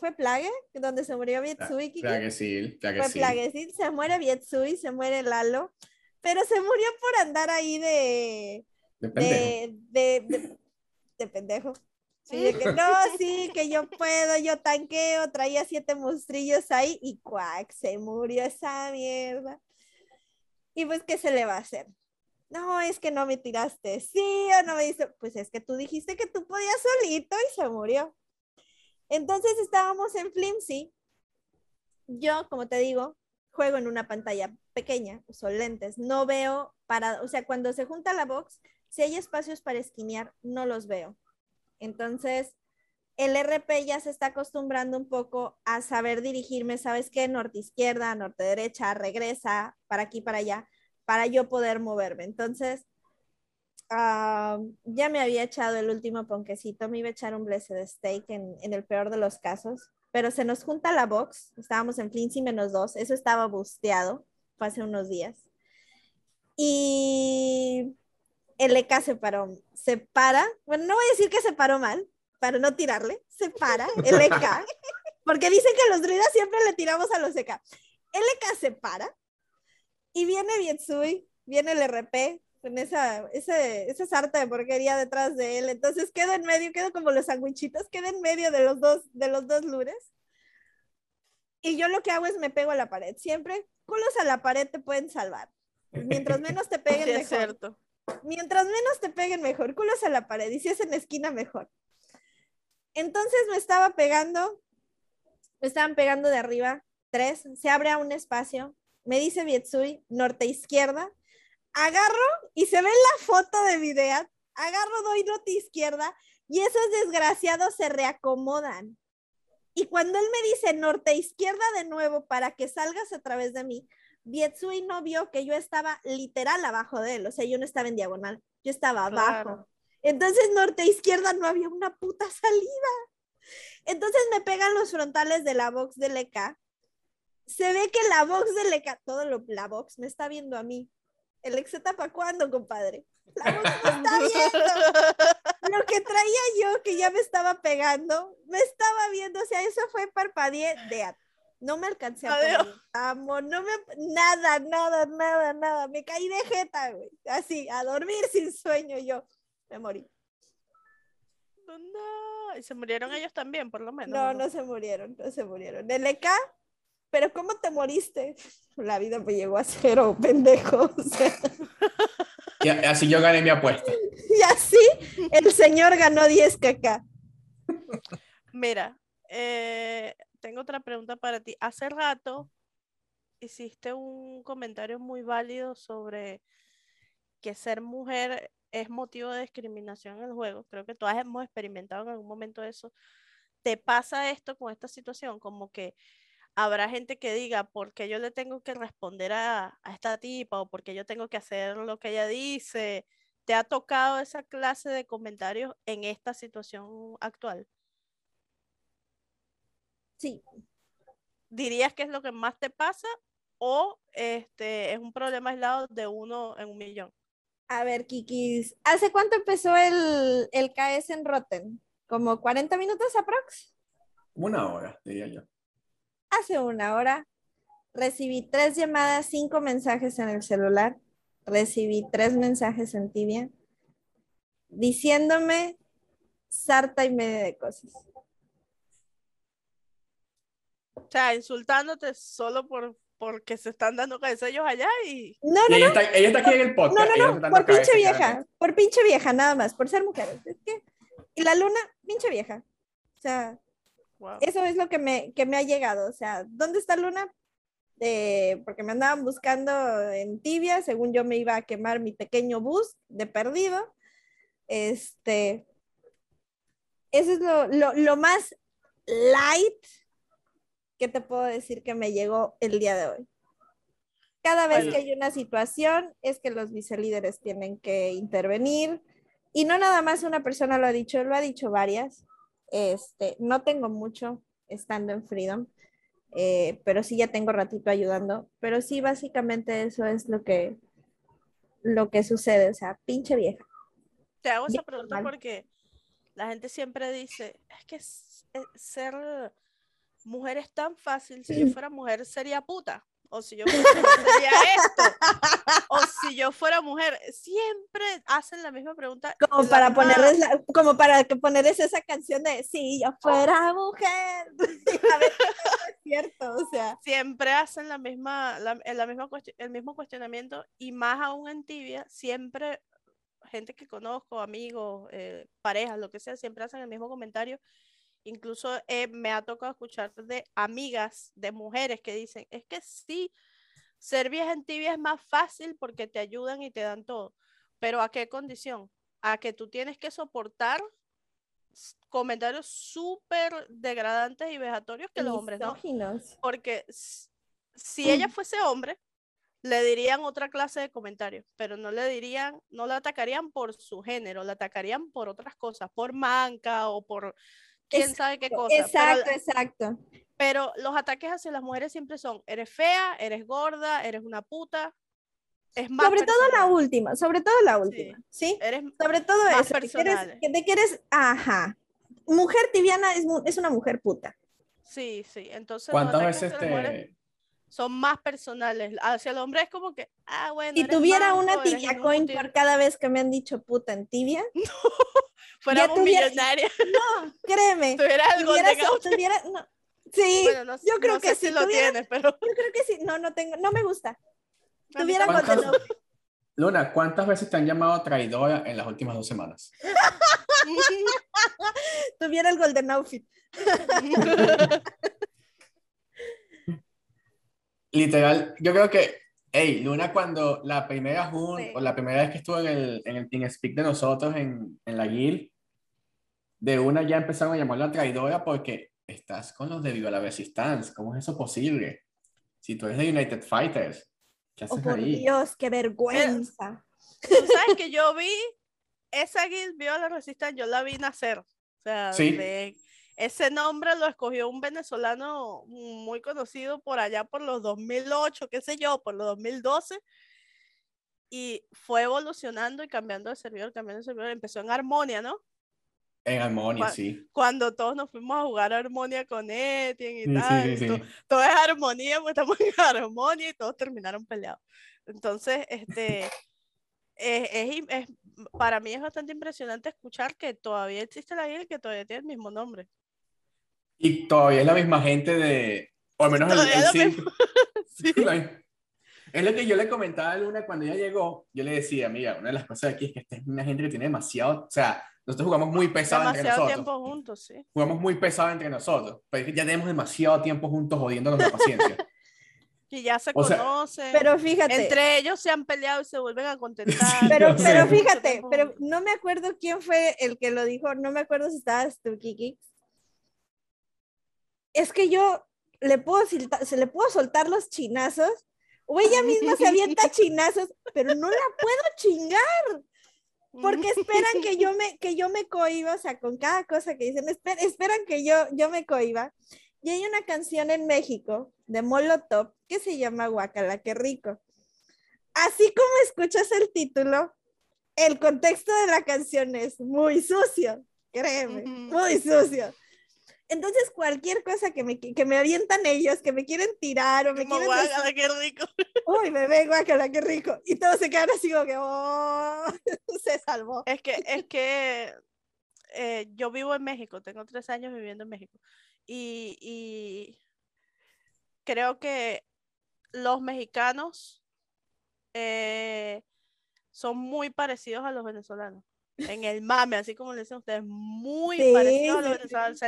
S3: ¿Fue Plague? Donde se murió Bietsui. Kiki?
S1: Plaguesil,
S3: Fue.
S1: Plaguesil.
S3: Se muere Bietsui, se muere Lalo. Pero se murió por andar ahí de.
S1: De pendejo.
S3: de, de, de, de pendejo. Sí, de que (laughs) no, sí, que yo puedo, yo tanqueo, traía siete monstrillos ahí y cuac, se murió esa mierda. Y pues, ¿qué se le va a hacer? No, es que no me tiraste, sí o no me dice, pues es que tú dijiste que tú podías solito y se murió. Entonces estábamos en Flimsy. Yo, como te digo, juego en una pantalla pequeña, uso lentes, no veo para, o sea, cuando se junta la box, si hay espacios para esquinear, no los veo. Entonces, el RP ya se está acostumbrando un poco a saber dirigirme, ¿sabes qué? Norte izquierda, norte derecha, regresa, para aquí, para allá, para yo poder moverme. Entonces, ah, ya me había echado el último ponquecito, me iba a echar un blessed steak en, en el peor de los casos, pero se nos junta la box, estábamos en Flincy menos dos, eso estaba busteado, fue hace unos días. Y el EK se paró, se para, bueno, no voy a decir que se paró mal, para no tirarle, se para el EK, (laughs) porque dicen que los druidas siempre le tiramos a los EK. El EK se para y viene Bietsui, viene el RP con esa, ese, esa sarta de porquería detrás de él, entonces quedo en medio, quedo como los sandwichitos, quedo en medio de los dos, de los dos lures. Y yo lo que hago es me pego a la pared. Siempre culos a la pared te pueden salvar. Mientras menos te (laughs) peguen,
S2: Sí, es
S3: mejor
S2: cierto.
S3: mientras menos te peguen mejor, culos a la pared y si es en esquina mejor. Entonces me estaba pegando, me estaban pegando de arriba, tres, se abre a un espacio, me dice Bietsui, norte izquierda, agarro y se ve la foto de video, agarro, doy norte izquierda y esos desgraciados se reacomodan. Y cuando él me dice norte izquierda de nuevo para que salgas a través de mí, Bietsui no vio que yo estaba literal abajo de él, o sea, yo no estaba en diagonal, yo estaba abajo.
S2: Claro.
S3: Entonces, norte izquierda no había una puta salida. Entonces me pegan los frontales de la box del EK. Se ve que la box del EK, todo lo, la box me está viendo a mí. El ex ¿para cuándo, compadre? La box me está viendo. Lo que traía yo, que ya me estaba pegando, me estaba viendo. O sea, eso fue parpadeé de a- No me alcancé a poner amo, no me, nada, nada, nada, nada. Me caí de jeta, güey. Así, a dormir sin sueño yo. Me morí.
S2: No, y se murieron ellos también, por lo menos.
S3: No,
S2: ¿o
S3: no se murieron, no se murieron. El EK, pero ¿cómo te moriste? La vida me llegó a cero, (laughs) pendejo. O sea, (laughs)
S1: Y así yo gané mi apuesta. (laughs)
S3: y así el señor ganó 10 kk.
S2: Mira, eh, tengo otra pregunta para ti. Hace rato hiciste un comentario muy válido sobre que ser mujer es motivo de discriminación en el juego. Creo que todas hemos experimentado en algún momento eso. ¿Te pasa esto con esta situación? Como que habrá gente que diga, ¿por qué yo le tengo que responder a, a esta tipa? ¿O por qué yo tengo que hacer lo que ella dice? ¿Te ha tocado esa clase de comentarios en esta situación actual?
S3: Sí,
S2: ¿Dirías que es lo que más te pasa o este es un problema aislado de uno en un millón?
S3: a ver, Kikis, ¿hace cuánto empezó el, el KS en Rotten? ¿Como 40 minutos aprox?
S1: Una hora, diría yo.
S3: Hace una hora recibí tres llamadas, cinco mensajes en el celular, recibí tres mensajes en tibia, diciéndome sarta y media de cosas.
S2: O sea, insultándote solo por porque se están dando cabezillos allá y
S3: No,
S1: Y
S3: no,
S1: ella
S3: no,
S1: está, ella está aquí en el
S3: no,
S1: podcast.
S3: no, no,
S1: dando
S3: por pinche
S1: cabeza
S3: vieja,
S1: claramente.
S3: por pinche vieja, nada más, por ser mujer. Es que, y la luna, pinche vieja. O sea,
S2: wow.
S3: eso es lo que me, que me ha llegado. O sea, ¿dónde está Luna? Eh, porque me andaban buscando en tibia, según yo me iba a quemar mi pequeño bus de perdido. Este, eso es lo, lo, lo más light que te puedo decir que me llegó el día de hoy. Cada vez
S2: Bueno.
S3: que hay una situación es que los vicelíderes tienen que intervenir. Y no nada más una persona lo ha dicho, lo ha dicho varias. Este, no tengo mucho estando en Freedom, eh, pero sí ya tengo ratito ayudando. Pero sí, básicamente eso es lo que, lo que sucede. O sea, pinche vieja.
S2: Te hago esa pregunta porque la gente siempre dice, es que eh, ser mujer es tan fácil, si yo fuera mujer sería puta, o si yo fuera mujer sería esto, o si yo fuera mujer, siempre hacen la misma pregunta.
S3: Como para ponerles, la- como para que ponerles esa canción de si yo fuera mujer. (laughs) A ver, no (laughs) es cierto, o sea.
S2: siempre hacen la misma, la, el, la misma el mismo cuestionamiento y más aún en tibia, siempre gente que conozco, amigos, eh, parejas, lo que sea, siempre hacen el mismo comentario. Incluso eh, me ha tocado escuchar de amigas, de mujeres que dicen, es que sí, ser vieja en tibia es más fácil porque te ayudan y te dan todo, pero ¿a qué condición? A que tú tienes que soportar comentarios súper degradantes y vejatorios que los hombres no. Porque si ella (clears throat) fuese hombre, le dirían otra clase de comentarios, pero no le dirían, no la atacarían por su género, la atacarían por otras cosas, por manca o por quién sabe qué cosa. pero
S3: Exacto,
S2: la-
S3: exacto.
S2: Pero, los ataques hacia las mujeres siempre son, eres fea, eres gorda, eres una puta. Es más
S3: Sobre todo la
S2: personal,
S3: última, sobre todo la última, ¿sí?
S2: Eres
S3: Sobre todo
S2: más
S3: eso, de que, eres,
S2: personales.
S3: que- de que eres, ajá. Mujer tibiana es, es una mujer puta.
S2: Sí, sí. Entonces,
S1: ¿Cuántas veces
S2: mujeres
S1: te...
S2: son más personales. Hacia el hombre es como que, ah, bueno.
S3: Si tuviera
S2: manco,
S3: una tibia coin
S2: inútil".
S3: por cada vez que me han dicho puta en tibia, (laughs)
S2: fuéramos
S3: tuviera-
S2: millonarios, (laughs)
S3: no, créeme.
S2: tuviera el
S3: tuviera, tuviera- no. Sí, (laughs)
S2: Bueno, no,
S3: yo creo
S2: no
S3: que
S2: sé
S3: sí
S2: si lo
S3: tuviera-
S2: tienes, pero
S3: yo creo que sí. No, no tengo, no me gusta. Tuviera
S2: tampoco.
S3: Golden
S1: ¿Cuántas-
S3: Out.
S1: Luna, ¿cuántas veces te han llamado traidora en las últimas dos semanas? (laughs)
S3: Tuviera el Golden Outfit.
S1: Literal, yo creo que, hey, Luna cuando la primera jun,
S3: Sí.
S1: o la primera vez que estuvo en el, en el Team Speak de nosotros en, en la guild, de una ya empezaron a llamarla traidora porque estás con los de Viva la Resistance. ¿Cómo es eso posible? Si tú eres de United Fighters, ¿qué
S3: Oh,
S1: haces
S3: por
S1: ahí?
S3: Dios, qué vergüenza.
S2: Tú sabes que yo vi esa guild vio la Resistance, yo la vi nacer. O sea,
S1: Sí.
S2: de- ese nombre lo escogió un venezolano muy conocido por allá por los 2008, qué sé yo, por los 2012. Y fue evolucionando y cambiando de servidor, cambiando de servidor. Empezó en Armonia, ¿no?
S1: En Armonia, sí.
S2: Cuando todos nos fuimos a jugar Armonia con Etienne y
S1: Sí,
S2: tal.
S1: sí, sí,
S2: to-
S1: sí.
S2: todo es armonía, pues estamos en (laughs) armonía y todos terminaron peleados. Entonces, este, es, es- para mí es bastante impresionante escuchar que todavía existe la guía y que todavía tiene el mismo nombre.
S1: Y todavía es la misma gente de, o al menos el, el
S2: lo
S1: cinco- (laughs)
S2: Sí. (laughs)
S1: Es lo que yo le comentaba a Luna cuando ella llegó. Yo le decía, mira, una de las cosas aquí es que esta es una gente que tiene demasiado, o sea, nosotros jugamos muy pesado entre
S2: Demasiado
S1: nosotros.
S2: tiempo juntos, sí.
S1: Jugamos muy pesado entre nosotros, pero es que ya tenemos demasiado tiempo juntos jodiéndonos la paciencia. (laughs)
S2: Y ya se
S1: O sea,
S2: conocen.
S3: Pero fíjate,
S2: Entre ellos se han peleado y se vuelven a contentar.
S3: pero, pero fíjate, pero no me acuerdo quién fue el que lo dijo, no me acuerdo si estabas tú, Kiki. Es que yo le puedo, se le puedo soltar los chinazos, o ella misma se avienta chinazos, pero no la puedo chingar, porque esperan que yo (laughs) me, que yo me cohiba, o sea, con cada cosa que dicen, esper- esperan que yo, yo me cohiba. Y hay una canción en México de Molotov que se llama Guacala, qué rico. Así como escuchas el título, el contexto de la canción es muy sucio, créeme, muy sucio. Entonces, cualquier cosa que me, que me avientan ellos, que me quieren tirar o me
S2: Como
S3: quieren
S2: guácala, qué rico.
S3: uy, me vengo a qué rico. Y todos se quedan así como que, oh, (laughs) se salvó.
S2: Es que, es que eh, yo vivo en México, tengo tres años viviendo en México. Y, y creo que los mexicanos eh, son muy parecidos a los venezolanos. En el mame, así como le dicen ustedes, muy
S3: Sí,
S2: parecidos a los venezolanos.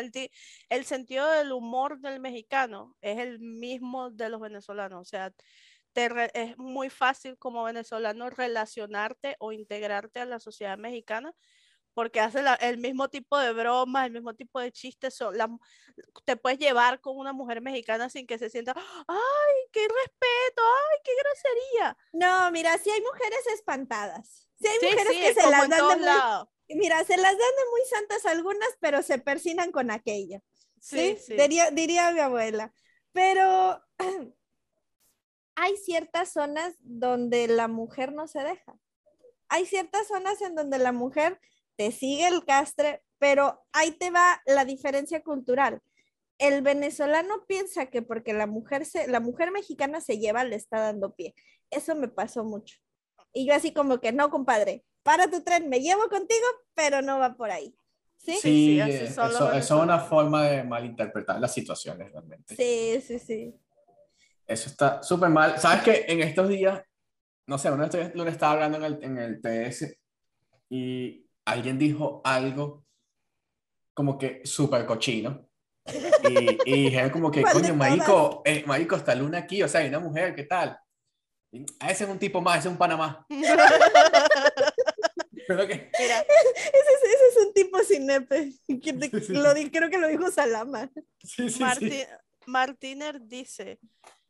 S2: El sentido del humor del mexicano es el mismo de los venezolanos. O sea, te re- es muy fácil como venezolano relacionarte o integrarte a la sociedad mexicana porque hace la- el mismo tipo de bromas, el mismo tipo de chistes. la- te puedes llevar con una mujer mexicana sin que se sienta, ¡ay, qué respeto! ¡ay, qué grosería!
S3: No, mira, sí hay mujeres espantadas. Sí hay
S2: Sí,
S3: mujeres
S2: sí,
S3: que se las dan de muy, mira, se las dan de muy santas algunas, pero se persinan con aquello.
S2: Sí,
S3: ¿sí?
S2: sí.
S3: Diría, diría mi abuela. Pero (clears throat) hay ciertas zonas donde la mujer no se deja. Hay ciertas zonas en donde la mujer te sigue el castre, pero ahí te va la diferencia cultural. El venezolano piensa que porque la mujer, se, la mujer mexicana se lleva, le está dando pie. Eso me pasó mucho. Y yo así como que, no, compadre, para tu tren, me llevo contigo, pero no va por ahí. ¿Sí?
S2: Sí,
S1: Sí,
S2: así
S1: eh,
S2: son los
S1: eso, eso es una forma de malinterpretar las situaciones realmente.
S3: Sí, sí, sí.
S1: Eso está súper mal. ¿Sabes que En estos días, no sé, uno de estos días lunes estaba hablando en el, en el TS y alguien dijo algo como que súper cochino. Y, y dijeron como que, (laughs)
S3: ¿Cuál de
S1: coño, marico, eh, marico, está Luna aquí, o sea, hay una mujer, ¿qué tal? Y, "Ah, ese es un tipo más, ese es un Panamá. (laughs) Pero que,
S2: Mira,
S3: Ese es, ese es un tipo sin nepe. que te-
S1: Sí, sí,
S3: lo creo que lo dijo Salama.
S1: sí, sí, sí.
S2: Marti- Martiner dice,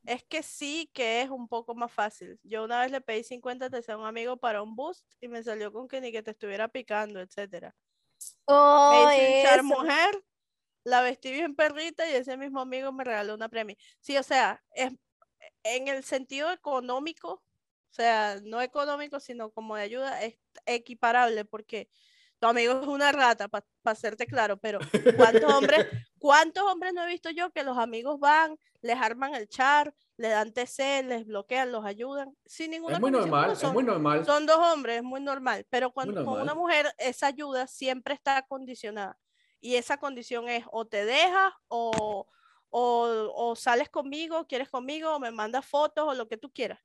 S2: es que sí que es un poco más fácil. Yo una vez le pedí 50 te a un amigo para un boost y me salió con que ni que te estuviera picando, etcétera.
S3: Oh,
S2: me hice mujer, la vestí bien perrita y ese mismo amigo me regaló una premio. Sí, o sea, es en el sentido económico, o sea, no económico, sino como de ayuda, es equiparable porque tu amigo es una rata, para hacerte claro, pero (laughs) ¿cuántos hombres, cuántos hombres no he visto yo que los amigos van, les arman el char, le dan TC, les bloquean, los ayudan, sin ninguna
S1: Es muy
S2: condición,
S1: normal,
S2: porque
S1: es
S2: son-
S1: muy normal.
S2: son dos hombres, es muy normal, pero cuando con una mujer esa ayuda siempre está condicionada. Y esa condición es o te dejas o, o, o sales conmigo, quieres conmigo, o me mandas fotos o lo que tú quieras.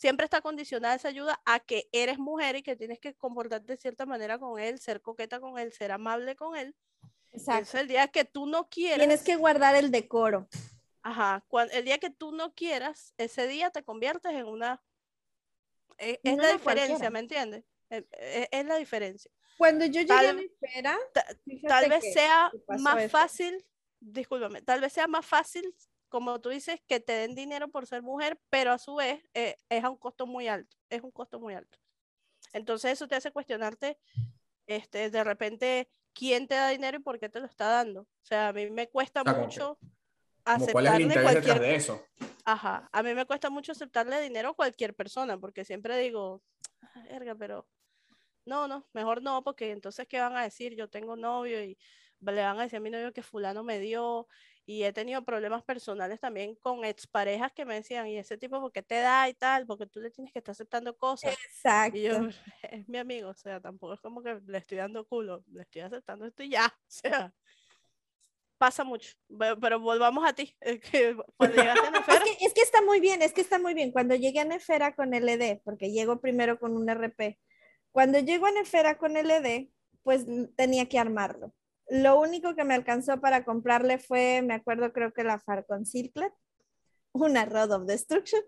S2: Siempre está condicionada esa ayuda a que eres mujer y que tienes que comportarte de cierta manera con él, ser coqueta con él, ser amable con él.
S3: Exacto.
S2: Entonces, el día que tú no quieras,
S3: Tienes que guardar el decoro.
S2: ajá, el día que tú no quieras, ese día te conviertes en una... Es, es la diferencia,
S3: cualquiera.
S2: ¿me entiendes? Es, es- es la diferencia.
S3: Cuando yo llegué
S2: Tal-
S3: a mi fíjate
S2: Tal vez sea más
S3: eso.
S2: fácil, discúlpame, tal vez sea más fácil, como tú dices, que te den dinero por ser mujer, pero a su vez eh, es a un costo muy alto, es un costo muy alto. Entonces eso te hace cuestionarte, este, de repente, quién te da dinero y por qué te lo está dando. O sea, a mí me cuesta
S1: O sea, como que-
S2: mucho
S1: Como ¿Cuál es el
S2: aceptarle
S1: detrás
S2: cualquier
S1: de eso?
S2: Ajá, a mí me cuesta mucho aceptarle dinero a cualquier persona, porque siempre digo, "Ah, verga, pero no, no, mejor no, porque entonces, ¿qué van a decir? Yo tengo novio y le van a decir a mi novio que fulano me dio, y he tenido problemas personales también con exparejas que me decían, y ese tipo, ¿por qué te da y tal? Porque tú le tienes que estar aceptando cosas.
S3: Exacto.
S2: Y yo, (laughs) es mi amigo, o sea, tampoco es como que le estoy dando culo, le estoy aceptando esto y ya, (laughs) o sea, pasa mucho. Pero, pero volvamos a ti, eh, que (laughs) cuando llegaste a
S3: Es
S2: Nefera,
S3: que, es que está muy bien, es que está muy bien. Cuando llegué a Nefera con LD, porque llego primero con un RP, cuando llego a Nefera con LD, pues tenía que armarlo. Lo único que me alcanzó para comprarle fue, me acuerdo, creo que la Farcon Circlet, una Rod of Destruction,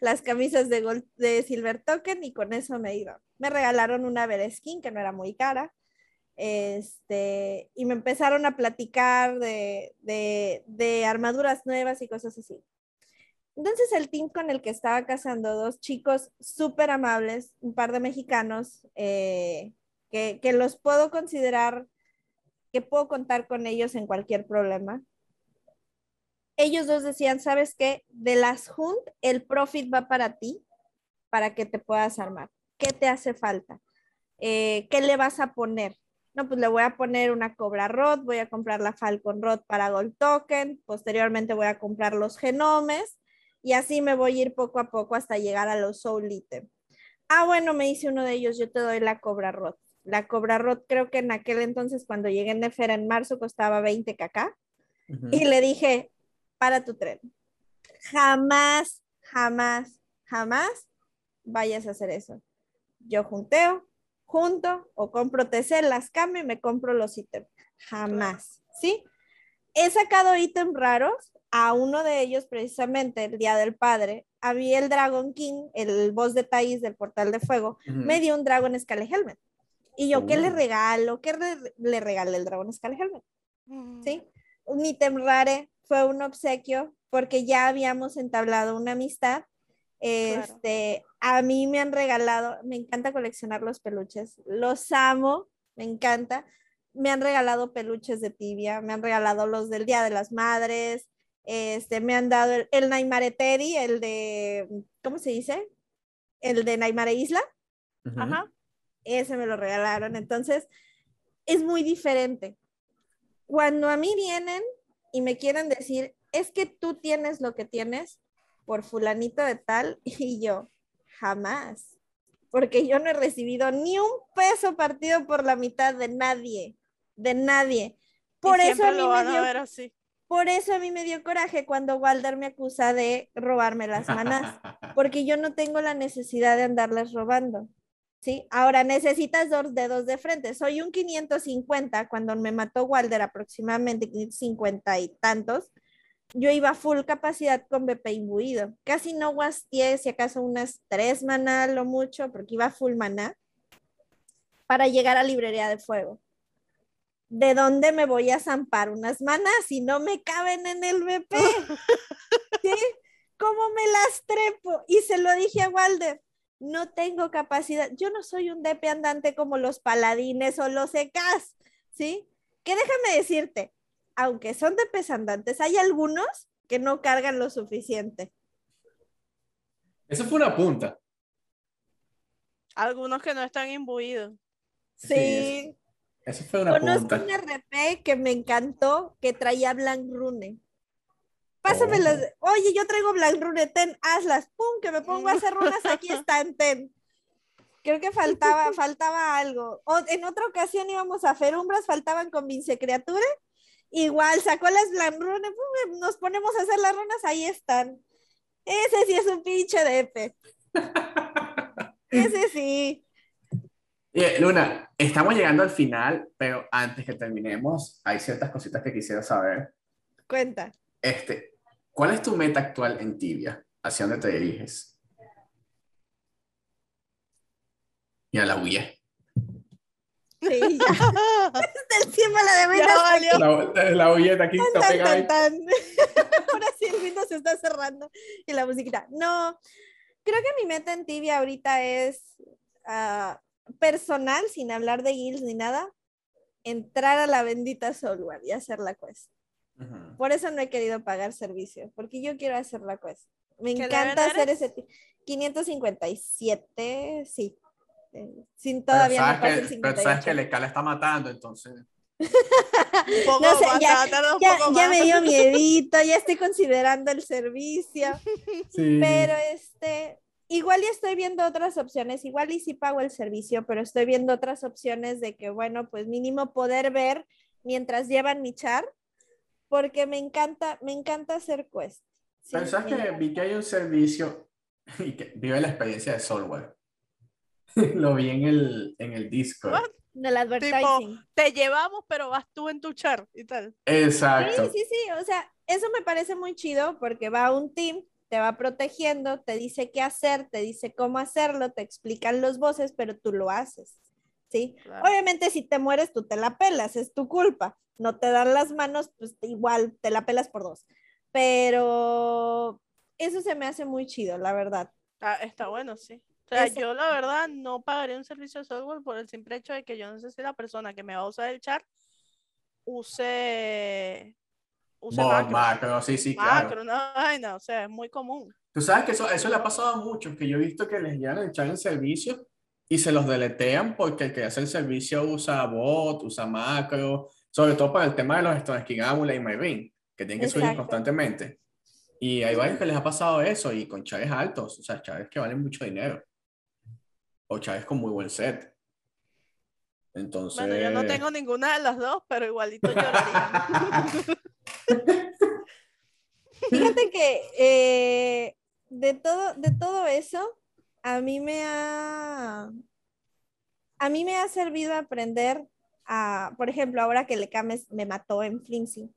S3: las camisas de, Gold- de Silver Token y con eso me iba. Me regalaron una Bereskin que no era muy cara. Este, y me empezaron a platicar de, de, de armaduras nuevas y cosas así. Entonces el team con el que estaba casando, dos chicos súper amables, un par de mexicanos, eh, que, que los puedo considerar, que puedo contar con ellos en cualquier problema. Ellos dos decían, ¿sabes qué? De las Hunt, el profit va para ti, para que te puedas armar. ¿Qué te hace falta? Eh, ¿Qué le vas a poner? No, pues le voy a poner una Cobra Rod, voy a comprar la Falcon Rod para Gold Token, posteriormente voy a comprar los genomes y así me voy a ir poco a poco hasta llegar a los Soul Item. Ah, bueno, me dice uno de ellos, yo te doy la Cobra Rod. La Cobra Rod creo que en aquel entonces cuando llegué en Nefera en marzo costaba 20 kk
S1: Ujú.
S3: y le dije, para tu tren. Jamás, jamás, jamás vayas a hacer eso. Yo junteo, junto o compro TC, las cambio y me compro los ítems. Jamás, ¿sí? He sacado ítems raros. A uno de ellos, precisamente el Día del Padre, había el Dragon King, el boss de Thais del Portal de Fuego, me dio un Dragon Scale Helmet. Y yo, ¿qué le regalo? ¿Qué re- le regalé el dragón Skullhelmet?
S2: Mm.
S3: ¿sí? Un ítem rare fue un obsequio porque ya habíamos entablado una amistad. Este, a mí me han regalado, me encanta coleccionar los peluches, los amo, me encanta. Me han regalado peluches de tibia, me han regalado los del Día de las Madres, este, me han dado el, el Naimare Teddy, el de, ¿cómo se dice? El de Naimare Isla.
S2: Ajá.
S3: Ese me lo regalaron. Entonces, es muy diferente. Cuando a mí vienen y me quieren decir, es que tú tienes lo que tienes por fulanito de tal, (laughs) y yo, jamás, porque yo no he recibido ni un peso partido por la mitad de nadie, de nadie. Por
S2: Y
S3: eso a mí
S2: lo
S3: me
S2: a
S3: dio
S2: ver así.
S3: por eso a mí me dio coraje cuando Walder me acusa de robarme las manas (laughs) porque yo no tengo la necesidad de andarlas robando. ¿Sí? Ahora necesitas dos dedos de frente. Soy un 550 cuando me mató Walder aproximadamente 550 y tantos. Yo iba full capacidad con BP imbuido. Casi no guastié, si acaso unas tres maná lo mucho, porque iba full maná para llegar a librería de fuego. ¿De dónde me voy a zampar unas manas si no me caben en el BP? (laughs) ¿Sí? ¿Cómo me las trepo? Y se lo dije a Walder, no tengo capacidad, yo no soy un DP andante como los paladines o los EKs, ¿sí? Que déjame decirte, aunque son DPs andantes, hay algunos que no cargan lo suficiente.
S1: Eso fue una punta.
S2: Algunos que no están imbuidos.
S3: Sí,
S1: Sí, Eso fue una
S3: conozco
S1: punta.
S3: un RP que me encantó que traía Blank Rune. Pásamelas. Oye, yo traigo Blank Rune, ten, hazlas. Pum, que me pongo a hacer runas, aquí (laughs) están, ten. Creo que faltaba, (laughs) faltaba algo. O, en otra ocasión íbamos a Ferumbras, faltaban Convince Criature. Igual sacó las Blank Rune, pum, nos ponemos a hacer las runas, ahí están. Ese sí es un pinche DP. (laughs) Ese sí.
S1: Oye, Luna, estamos llegando al final, pero antes que terminemos, hay ciertas cositas que quisiera saber.
S3: Cuenta.
S1: Este, ¿cuál es tu meta actual en Tibia? ¿Hacia dónde te diriges? Y a la huye.
S3: Sí, ya. Del cielo a la de
S2: Ya valió.
S1: La, la huyeta aquí está
S3: Tan,
S1: pegada ahí.
S3: tan, tan. (laughs) Ahora sí el Windows se está cerrando y la musiquita. No, creo que mi meta en Tibia ahorita es ah, personal, sin hablar de guilds ni nada, entrar a la bendita Soulware y hacer la quest. Por eso no he querido pagar servicio, porque yo quiero hacer la quest. Me
S2: ¿Qué
S3: encanta hacer
S2: eres?
S3: ese... ti- 557, sí. Eh, Sin
S1: Pero
S3: todavía no
S1: sabes,
S3: el
S1: que, pero sabes
S3: 58.
S1: que el Eka le está matando, entonces.
S2: Un poco (laughs)
S3: No sé,
S2: más,
S3: ya-
S2: un poco
S3: me dio (laughs) miedito, ya estoy considerando el servicio. (laughs)
S1: Sí.
S3: Pero este, igual ya estoy viendo otras opciones, igual y sí pago el servicio, pero estoy viendo otras opciones de que, bueno, pues mínimo poder ver mientras llevan mi char, porque me encanta, me encanta hacer quest. Sí,
S1: Pero sabes
S3: me
S1: que vi que hay un servicio (laughs) y que vive la experiencia de software. (laughs) Lo vi en el, en el Discord.
S2: What?
S3: Del advertising.
S2: Te llevamos, pero vas tú en tu char y tal.
S1: Exacto.
S3: Sí, sí, sí, o sea, eso me parece muy chido porque va un team, te va protegiendo, te dice qué hacer, te dice cómo hacerlo, te explican los voces, pero tú lo haces, ¿sí?
S2: Claro.
S3: Obviamente si te mueres tú te la pelas, es tu culpa. No te dan las manos, pues igual te la pelas por dos. Pero eso se me hace muy chido, la verdad.
S2: Ah, está bueno, sí. O sea, yo la verdad no pagaría un servicio de software por el simple hecho de que yo no sé si la persona que me va a usar el chat use, use
S1: Bot,
S2: macro.
S1: macro, sí, sí, claro.
S2: Macro, una vaina, o sea, es muy común.
S1: Tú sabes que eso, eso le ha pasado a muchos, que yo he visto que les llegan a echar en servicio y se los deletean porque el que hace el servicio usa bot, usa macro, sobre todo para el tema de los Stone Skin Amulet y MyRing, que tienen que subir
S3: Exacto.
S1: constantemente. Y hay varios que les ha pasado eso y con chaves altos, o sea, chaves que valen mucho dinero. O chaves con muy buen set. Entonces,
S2: Bueno, yo no tengo ninguna de las dos, pero igualito lloraría. (laughs)
S3: Fíjate que eh, de, todo, de todo eso, a mí me ha, a mí me ha servido aprender a, por ejemplo, ahora que Lecames me mató en Flimsy,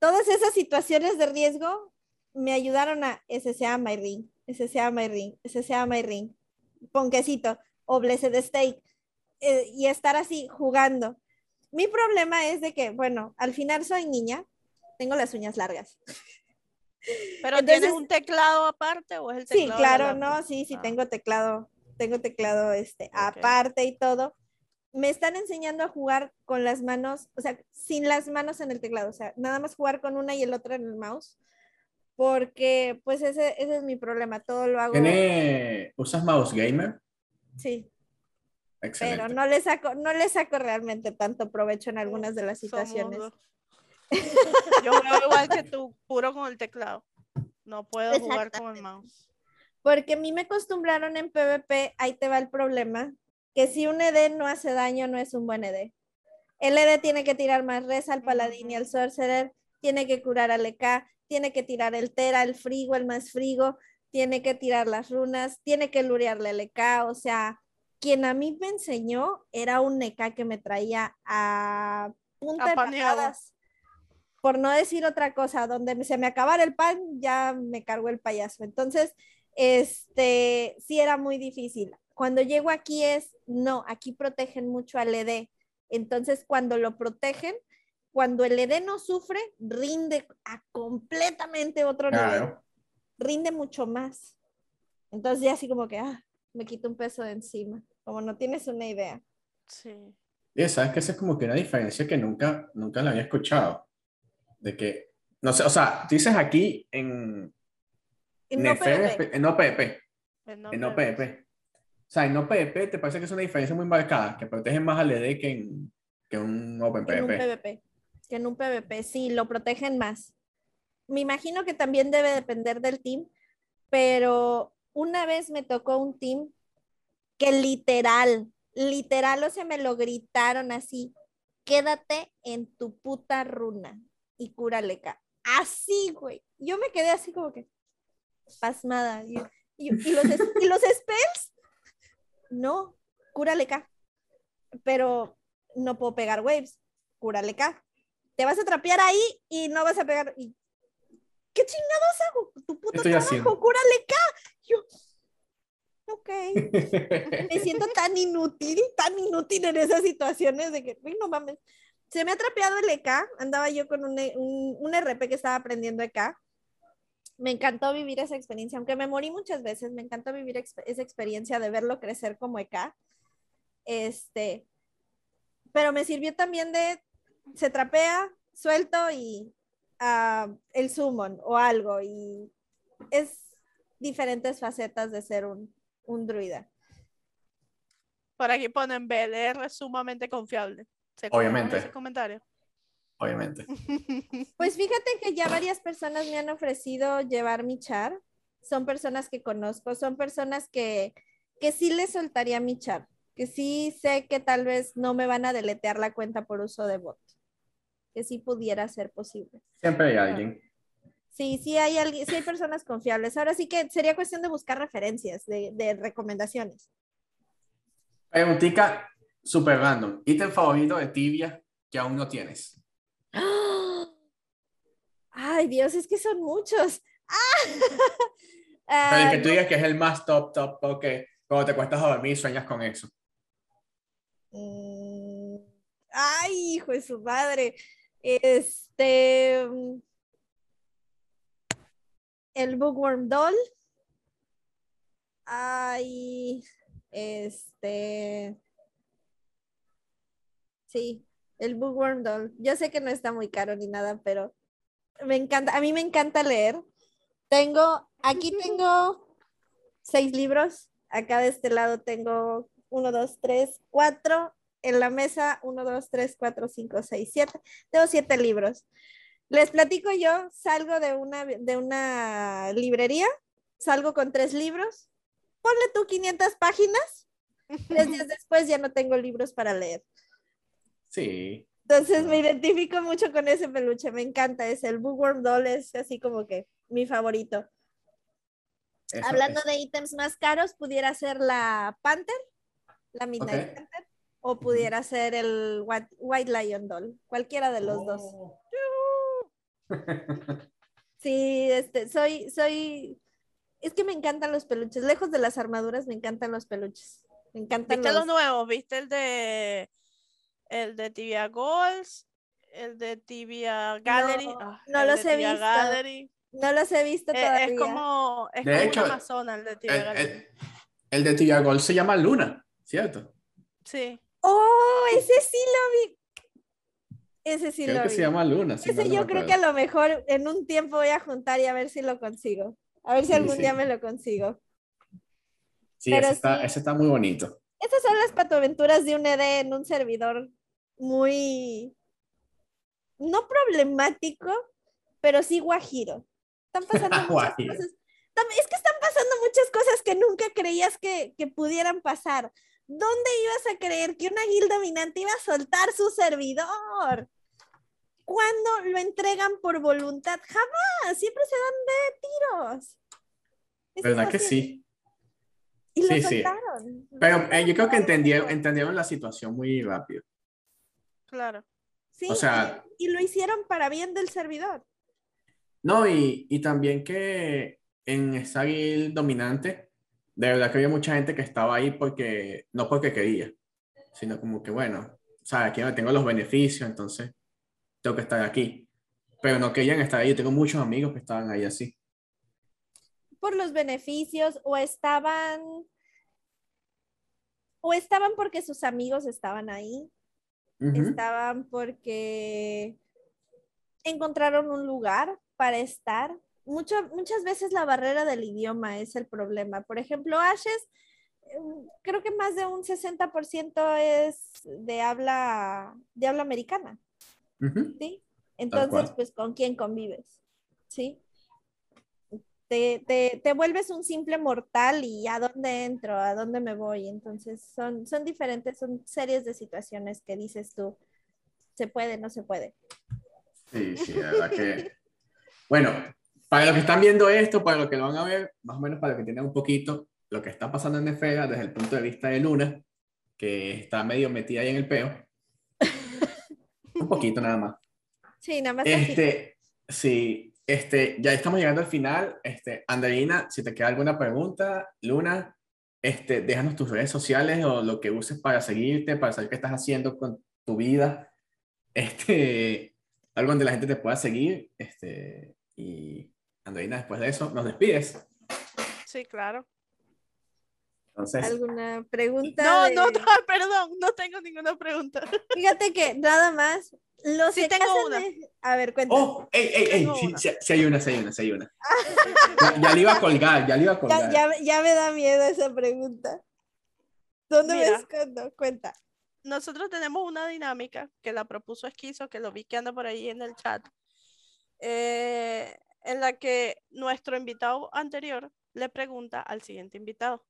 S3: todas esas situaciones de riesgo me ayudaron a SSA My Ring, SSA My Ring, SSA My Ring, Ponquecito o Blessed Stake. eh, y estar así jugando. Mi problema es de que, bueno, al final soy niña, tengo las uñas largas.
S2: ¿Pero tienes un teclado aparte o es el teclado?
S3: Sí, claro, no, sí, sí, ah. tengo teclado, tengo teclado este, aparte y todo. Me están enseñando a jugar con las manos, o sea, sin las manos en el teclado, o sea, nada más jugar con una y el otro en el mouse, porque pues ese, ese es mi problema, todo lo hago.
S1: ¿Usas mouse gamer?
S3: Sí. Excelente. Pero no le saco, no le saco realmente tanto provecho en algunas de las situaciones. (laughs)
S2: Yo juego igual que tú, puro con el teclado. No puedo jugar con el mouse.
S3: Porque a mí me acostumbraron en PvP, ahí te va el problema, que si un ED no hace daño, no es un buen ED. El ED tiene que tirar más res al paladín y al sorcerer, tiene que curar al EK, tiene que tirar el Tera, el frigo, el más frigo, tiene que tirar las runas, tiene que lurearle al EK, o sea, quien a mí me enseñó era un EK que me traía a punta de por no decir otra cosa, donde se me acabara el pan, ya me cargó el payaso. Entonces, este, sí era muy difícil. Cuando llego aquí es, no, aquí protegen mucho al ED. Entonces, cuando lo protegen, cuando el ED no sufre, rinde a completamente otro nivel. Rinde mucho más. Entonces, ya así como que, ah, me quito un peso de encima. Como no tienes una idea.
S2: Sí.
S1: Y sabes que esa es como que una diferencia que nunca, nunca la había escuchado de que, no sé, o sea, dices aquí en...
S3: En no.
S1: En OPP. En OPP. O sea, en OPP te parece que es una diferencia muy marcada, que protegen más al ED que en, que un Open
S3: En un PvP. Que en un PvP, sí, lo protegen más. Me imagino que también debe depender del team, pero una vez me tocó un team que literal, literal, o sea, me lo gritaron así, quédate en tu puta runa y cúraleca. Así, güey. Yo me quedé así como que pasmada. Y, los, y los spells, no, cúraleca. Pero no puedo pegar waves, cúraleca. Te vas a trapear ahí y no vas a pegar. Y, ¿Qué chingados hago? Tu puto trabajo, cúraleca. Yo, ok. (laughs) me siento tan inútil, tan inútil en esas situaciones de que, no mames se me ha trapeado el EK, andaba yo con un, un, RP que estaba aprendiendo EK. Me encantó vivir esa experiencia, aunque me morí muchas veces, me encantó vivir esa experiencia de verlo crecer como EK. Este, pero me sirvió también de, se trapea, suelto y uh, el summon o algo, y es diferentes facetas de ser un, un druida.
S2: Por aquí ponen BLR sumamente confiable.
S1: Obviamente. Ese
S2: comentario?
S1: Obviamente. (laughs)
S3: Pues fíjate que ya varias personas me han ofrecido llevar mi char. Son personas que conozco, son personas que, que sí les soltaría mi char, que sí sé que tal vez no me van a deletear la cuenta por uso de bot, que sí pudiera ser posible.
S1: Siempre hay alguien.
S3: Sí, sí hay alguien, sí hay personas confiables. Ahora sí que sería cuestión de buscar referencias, de, de recomendaciones.
S1: Preguntica, super random. Ítem favorito de tibia que aún no tienes. (gasps)
S3: Ay, Dios, es que son muchos. (laughs)
S1: Ah. Pero que tú digas que es el más top, top, porque cuando te cuestas a dormir sueñas con eso.
S3: Mm, ay, hijo de su madre. Este. El Bookworm Doll. Ay, este. Sí, el Bookworm Doll. Yo sé que no está muy caro ni nada, pero me encanta, a mí me encanta leer. Tengo, aquí tengo seis libros, acá de este lado tengo uno, dos, tres, cuatro, en la mesa uno, dos, tres, cuatro, cinco, seis, siete. Tengo siete libros. Les platico yo, salgo de una, de una librería, salgo con tres libros, ponle tú 500 páginas, tres días (laughs) después ya no tengo libros para leer.
S1: Sí.
S3: Entonces me identifico mucho con ese peluche, me encanta, es el Bookworm Doll, es así como que mi favorito. Hablando de ítems más caros, pudiera ser la Panther, la Midnight Panther, o pudiera ser el White, Lion Doll, cualquiera de los dos. Oh. (laughs) Sí, este, soy, soy, es que me encantan los peluches, lejos de las armaduras me encantan los peluches. Me encantan
S2: ¿Viste los
S3: los...
S2: nuevos? ¿Viste el de el de Tibia Goals? El de Tibia Gallery.
S3: No,
S2: Ah,
S3: no
S2: el
S3: los he visto.
S2: Gallery.
S3: No los he visto
S2: Eh,
S3: todavía.
S2: es como, es
S1: De
S2: como
S1: hecho,
S2: una amazona el de Tibia
S1: El,
S2: Gallery.
S1: el- el de Tibia se llama Luna, ¿cierto?
S2: Sí.
S3: ¡Oh! Ese sí lo vi. Ese sí
S1: creo
S3: lo
S1: que
S3: vi.
S1: se llama Luna. si
S3: Ese
S1: no
S3: yo creo que a lo mejor en un tiempo voy a juntar y a ver si lo consigo. A ver si
S1: Sí,
S3: algún
S1: sí.
S3: día me lo consigo.
S1: Sí,
S3: pero
S1: ese, está,
S3: sí.
S1: ese está muy bonito.
S3: Estas son las patoaventuras de un ED en un servidor muy, no problemático, pero sí guajiro. Están (laughs) pasando muchas cosas. Es que están pasando muchas cosas que nunca creías que, que pudieran pasar. ¿Dónde ibas a creer que una guild dominante iba a soltar su servidor? ¿Cuándo lo entregan por voluntad? Jamás, siempre se dan de tiros. Es
S1: ¿Verdad que sí?
S3: Y lo
S1: Sí, sí.
S3: soltaron.
S1: Pero eh, yo creo que entendieron, la situación muy rápido.
S2: Claro.
S3: Sí,
S1: O sea-
S3: y, y lo hicieron para bien del servidor.
S1: No, y, y también que en esa guild dominante, de verdad que había mucha gente que estaba ahí porque, no porque quería, sino como que, bueno, o sea, aquí no tengo los beneficios, entonces tengo que estar aquí. Pero no querían estar ahí. Yo tengo muchos amigos que estaban ahí así.
S3: Por los beneficios o estaban o estaban porque sus amigos estaban ahí, estaban porque encontraron un lugar para estar. Mucho- muchas veces la barrera del idioma es el problema. Por ejemplo, Ashes, eh, creo que más de un 60% es de habla, de habla americana. ¿sí? Entonces, pues, ¿con quién convives? ¿Sí? Te, te, te vuelves un simple mortal y ¿a dónde entro? ¿A dónde me voy? Entonces, son, son diferentes, son series de situaciones que dices tú, se puede, no se puede.
S1: Sí, sí, la verdad que. Bueno, para los que están viendo esto, para los que lo van a ver, más o menos para los que tienen un poquito lo que está pasando en Nefera desde el punto de vista de Luna, que está medio metida ahí en el peo. (laughs) Un poquito nada más.
S3: Sí, nada más. así.
S1: Este, sí, este, ya estamos llegando al final. Este, Andreina, si te queda alguna pregunta, Luna, este, déjanos tus redes sociales o lo que uses para seguirte, para saber qué estás haciendo con tu vida. Este, (laughs) algo donde la gente te pueda seguir. Este, y Andreina, después de eso, nos despides.
S2: Sí, claro.
S1: Entonces,
S3: ¿Alguna pregunta?
S2: No,
S3: de-
S2: no, no, (laughs) perdón, no tengo ninguna pregunta. (laughs)
S3: Fíjate que nada más. Los
S2: Sí
S3: que
S2: tengo
S3: casan
S2: una.
S3: de- A ver, cuenta.
S1: oh, ey, ey, ey, sí,
S2: una.
S1: sí, sí hay una, sí hay una, sí hay una. (laughs) Ya, ya le iba a colgar, ya le iba a colgar.
S3: ya, ya, ya me da miedo esa pregunta. ¿Dónde me escondo? Cuenta.
S2: Nosotros tenemos una dinámica que la propuso Esquizo, que lo vi que anda por ahí en el chat, eh, en la que nuestro invitado anterior le pregunta al siguiente invitado.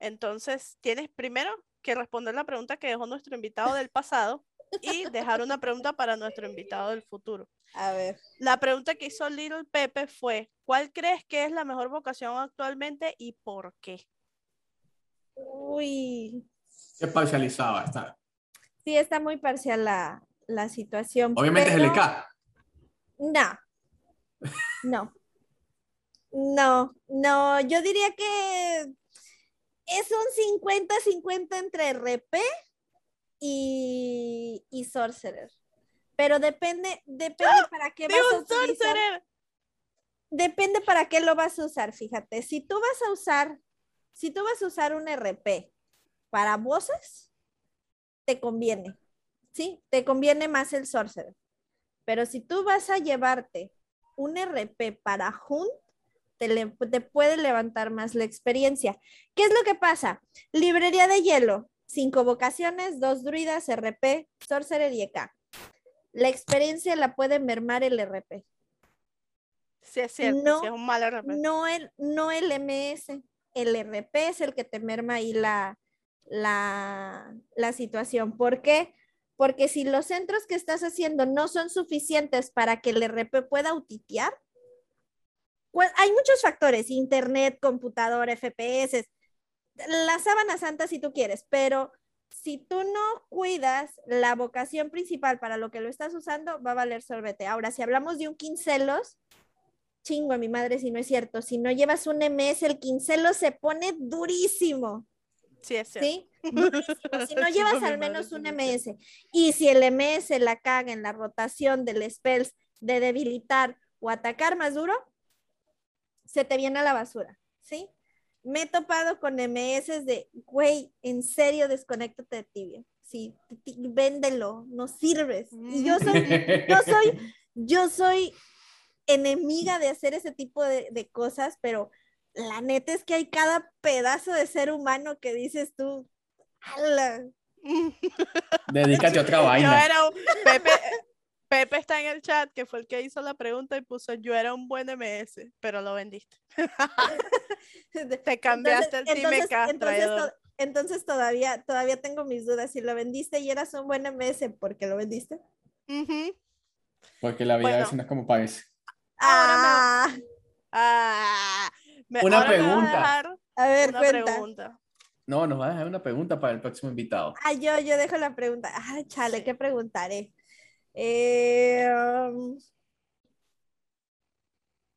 S2: Entonces, tienes primero que responder la pregunta que dejó nuestro invitado del pasado y dejar una pregunta para nuestro invitado del futuro.
S3: A ver.
S2: La pregunta que hizo Little Pepe fue, ¿cuál crees que es la mejor vocación actualmente y por qué?
S3: Uy.
S1: Qué parcializada está.
S3: Sí, está muy parcial la, la situación.
S1: Obviamente
S3: pero-
S1: es el EK.
S3: No. No. No, no. Yo diría que es un 50-50 entre RP y, y Sorcerer. Pero depende, depende para qué
S2: ¡De
S3: vas a utilizar.
S2: sorcerer!
S3: Depende para qué lo vas a usar, fíjate. Si tú vas a usar, si tú vas a usar un RP para voces, te conviene. ¿Sí? Te conviene más el sorcerer. Pero si tú vas a llevarte un RP para Hunt, te, le- te puede levantar más la experiencia. ¿Qué es lo que pasa? Librería de hielo, cinco vocaciones, dos druidas, RP, sorcerer y EK. La experiencia la puede mermar el RP.
S2: Sí, es cierto,
S3: No,
S2: sí es un mal RP.
S3: No el, no el MS, el RP es el que te merma ahí la, la, la situación. ¿Por qué? Porque si los centros que estás haciendo no son suficientes para que el RP pueda autitear, pues hay muchos factores, internet, computador, FPS, la sábana santa si tú quieres, pero si tú no cuidas la vocación principal para lo que lo estás usando, va a valer sorbete. Ahora, si hablamos de un quincelos, chingo a mi madre si no es cierto. Si no llevas un MS, el quincelo se pone durísimo.
S2: Sí, es cierto.
S3: ¿Sí? Durísimo, Si no (laughs) llevas al menos un MS y si el MS la caga en la rotación del spells de debilitar o atacar más duro, se te viene a la basura, ¿sí? Me he topado con MS de, güey, en serio, desconéctate de tibia. Sí, véndelo, no sirves. Y yo soy, yo (laughs) soy, yo soy enemiga de hacer ese tipo de, de cosas, pero la neta es que hay cada pedazo de ser humano que dices tú, "Ala". (laughs)
S1: Dedícate a otra
S2: Yo
S1: vaina.
S2: era un Pepe, Pepe está en el chat, que fue el que hizo la pregunta y puso yo era un buen MS, pero lo vendiste. (laughs) Te cambiaste el Team
S3: entonces,
S2: MK,
S3: entonces, to- entonces todavía, todavía tengo mis dudas. Si lo vendiste y eras un buen MS, ¿por qué lo vendiste?
S1: Porque la vida a
S2: Bueno.
S1: veces no es como parece.
S3: Ah,
S2: Ah, me-
S1: Una
S2: a
S1: pregunta.
S3: a ver,
S2: una
S3: cuenta.
S2: pregunta.
S1: No, nos va a dejar una pregunta para el próximo invitado.
S3: Ah, yo, yo dejo la pregunta. Ah, chale, ¿qué preguntaré? Eh, um,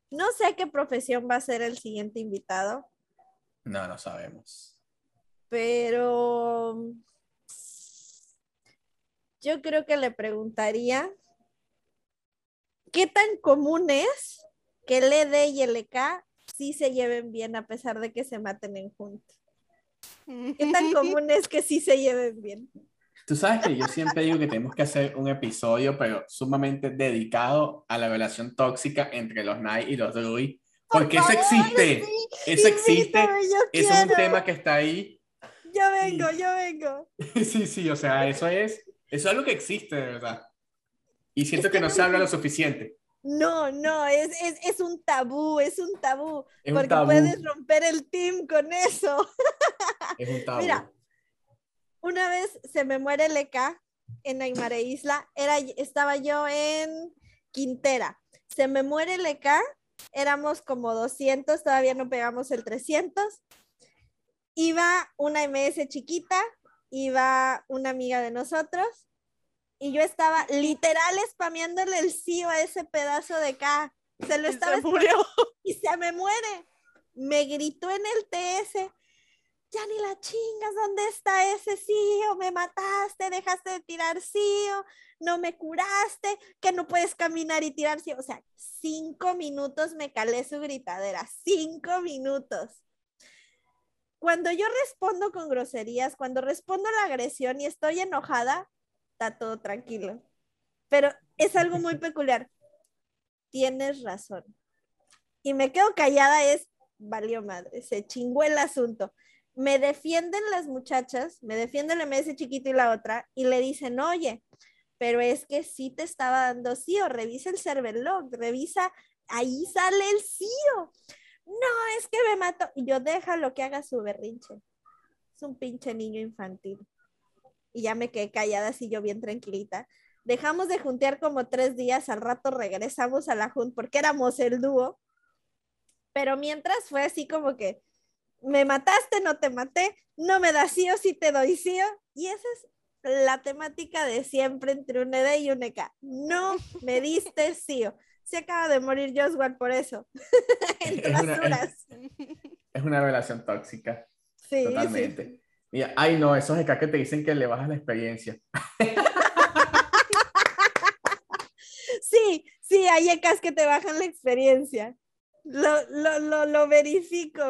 S3: no sé qué profesión va a ser el siguiente invitado,
S1: No, no sabemos.
S3: pero um, yo creo que le preguntaría qué tan común es que el ED y el EK sí se lleven bien a pesar de que se maten en juntos. ¿Qué tan (laughs) común es que sí se lleven bien?
S1: Tú sabes que yo siempre digo que tenemos que hacer un episodio, pero sumamente dedicado a la relación tóxica entre los Knight y los Druid. Porque eso
S3: favor,
S1: existe.
S3: sí,
S1: Eso existe. Eso es un tema que está ahí.
S3: Yo vengo, yo vengo. (laughs)
S1: Sí, sí, o sea, eso es, eso es algo que existe, de verdad. Y siento
S3: Es
S1: que
S3: que
S1: no
S3: no
S1: se habla lo suficiente.
S3: No, no, es, es, es un tabú, es un tabú.
S1: Es un
S3: porque
S1: tabú.
S3: puedes romper el team con eso.
S1: Es un (laughs) tabú.
S3: Mira, una vez se me muere el EK en Aymare Isla, era, estaba yo en Quintera. Se me muere el EK, éramos como 200, todavía no pegamos el 300. Iba una MS chiquita, iba una amiga de nosotros y yo estaba literal spameándole el CEO a ese pedazo de K. Se lo
S2: Y
S3: estaba
S2: se murió. (laughs)
S3: y se me muere. Me gritó en el TS, ya ni la chingas, ¿dónde está ese CEO? Me mataste, dejaste de tirar CEO, no me curaste, que no puedes caminar y tirar CEO. O sea, cinco minutos me calé su gritadera, cinco minutos. Cuando yo respondo con groserías, cuando respondo a la agresión y estoy enojada, está todo tranquilo. Pero es algo muy (laughs) peculiar. Tienes razón. Y me quedo callada, es valió madre, se chingó el asunto. Me defienden las muchachas, me defiende el MS chiquito y la otra, y le dicen, oye, pero es que sí te estaba dando CEO, revisa el server log, revisa, ahí sale el CEO. No, es que me mató. Y yo déjalo que haga su berrinche. Es un pinche niño infantil. Y ya me quedé callada así yo bien tranquilita. Dejamos de juntear como tres días, al rato regresamos a la jun porque éramos el dúo. Pero mientras fue así como que me mataste, no te maté, no me das sí o sí te doy sí. Y esa es la temática de siempre entre un ED y un EK. No me diste sí. Se acaba de morir Joswell por eso. (laughs) Entre
S1: Es una- es- una relación tóxica,
S3: Sí,
S1: totalmente.
S3: sí.
S1: Mira, ay no, esos EK que te dicen que le bajas la experiencia.
S3: Sí, sí, hay EKs que te bajan la experiencia. Lo, lo, lo, lo verifico.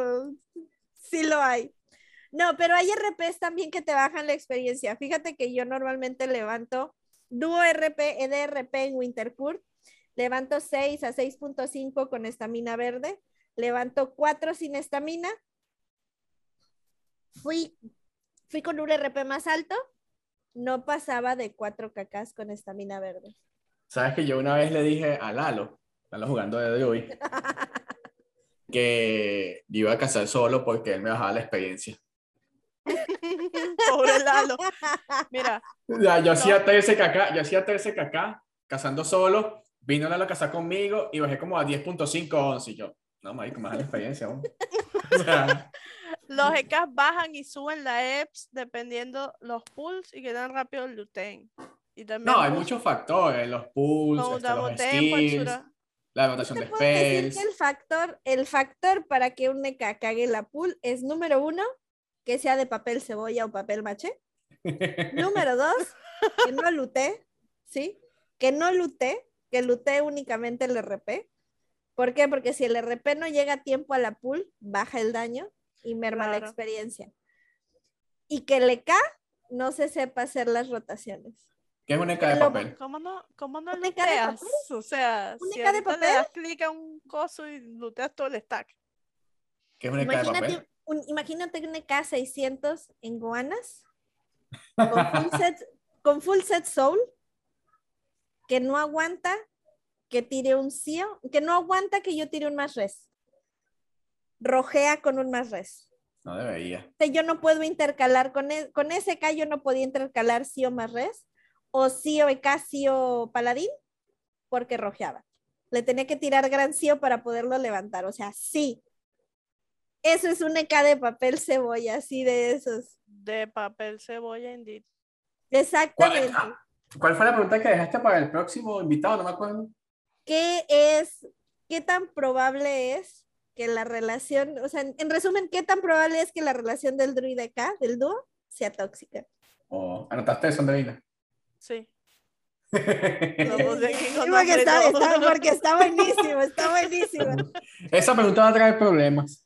S3: Sí lo hay. No, pero hay RPs también que te bajan la experiencia. Fíjate que yo normalmente levanto dúo RP, EDRP en Wintercourt. Levanto 6 a 6.5 con estamina verde. Levanto 4 sin estamina. Fui, fui con un RP más alto. No pasaba de 4 cacas con estamina verde.
S1: Sabes que yo una vez le dije a Lalo, Lalo jugando de Druid, (laughs) que yo iba a cazar solo porque él me bajaba la experiencia. (laughs)
S2: Pobre Lalo. Mira,
S1: Ya, yo hacía 13 kk, yo hacía 13 kk cazando solo, vino Lalo a cazar conmigo y bajé como a 10.5 11 y yo, no, marico, baja la experiencia aún. O sea, (laughs)
S2: los EKs bajan y suben la EPS dependiendo los pulls y que tan rápido. Y también
S1: no, hay muchos factores, los
S2: con
S1: este, los skills. La rotación
S3: te
S1: de spells.
S3: que el factor, el factor para que un EK cague la pool es número uno, que sea de papel cebolla o papel maché. Número dos, que no luté, ¿sí? Que no luté, que luté únicamente el RP. ¿Por qué? Porque si el RP no llega a tiempo a la pool, baja el daño y merma la
S2: Claro.
S3: experiencia. Y que le K no se sepa hacer las rotaciones.
S1: ¿Qué es una EK de
S3: Lo-
S1: papel?
S2: ¿Cómo no, cómo no
S3: ¿Una de
S2: luteas?
S3: papel?
S2: O sea,
S3: ¿Una
S2: si
S3: de
S2: ahorita le
S3: papel?
S2: das clic a un coso y luteas todo el stack.
S1: ¿Qué es una EK de papel?
S3: Imagínate, un, imagínate una K600 en Goanas (laughs) con full, set, con full set soul que no aguanta que tire un CIO, que no aguanta que yo tire un más res. Rojea con un más res.
S1: No debería.
S3: Sea, yo no puedo intercalar con, e- con ese K, yo no podía intercalar CIO más res o CIO EK, CIO paladín porque rojeaba. Le tenía que tirar gran CIO para poderlo levantar. O sea, sí. Eso es un EK de papel cebolla, así de esos.
S2: De papel cebolla, indeed.
S3: Exactamente.
S1: ¿Cuál fue la pregunta que dejaste para el próximo invitado? No me acuerdo.
S3: ¿Qué es, qué tan probable es que la relación, o sea, en, en resumen, qué tan probable es que la relación del druida K, del dúo, sea tóxica?
S1: ¿O anotaste eso, Andreina?
S2: Sí. (laughs) Lo puse aquí con
S3: porque, está, está- porque está buenísimo, está buenísimo.
S1: Esa pregunta va a traer problemas.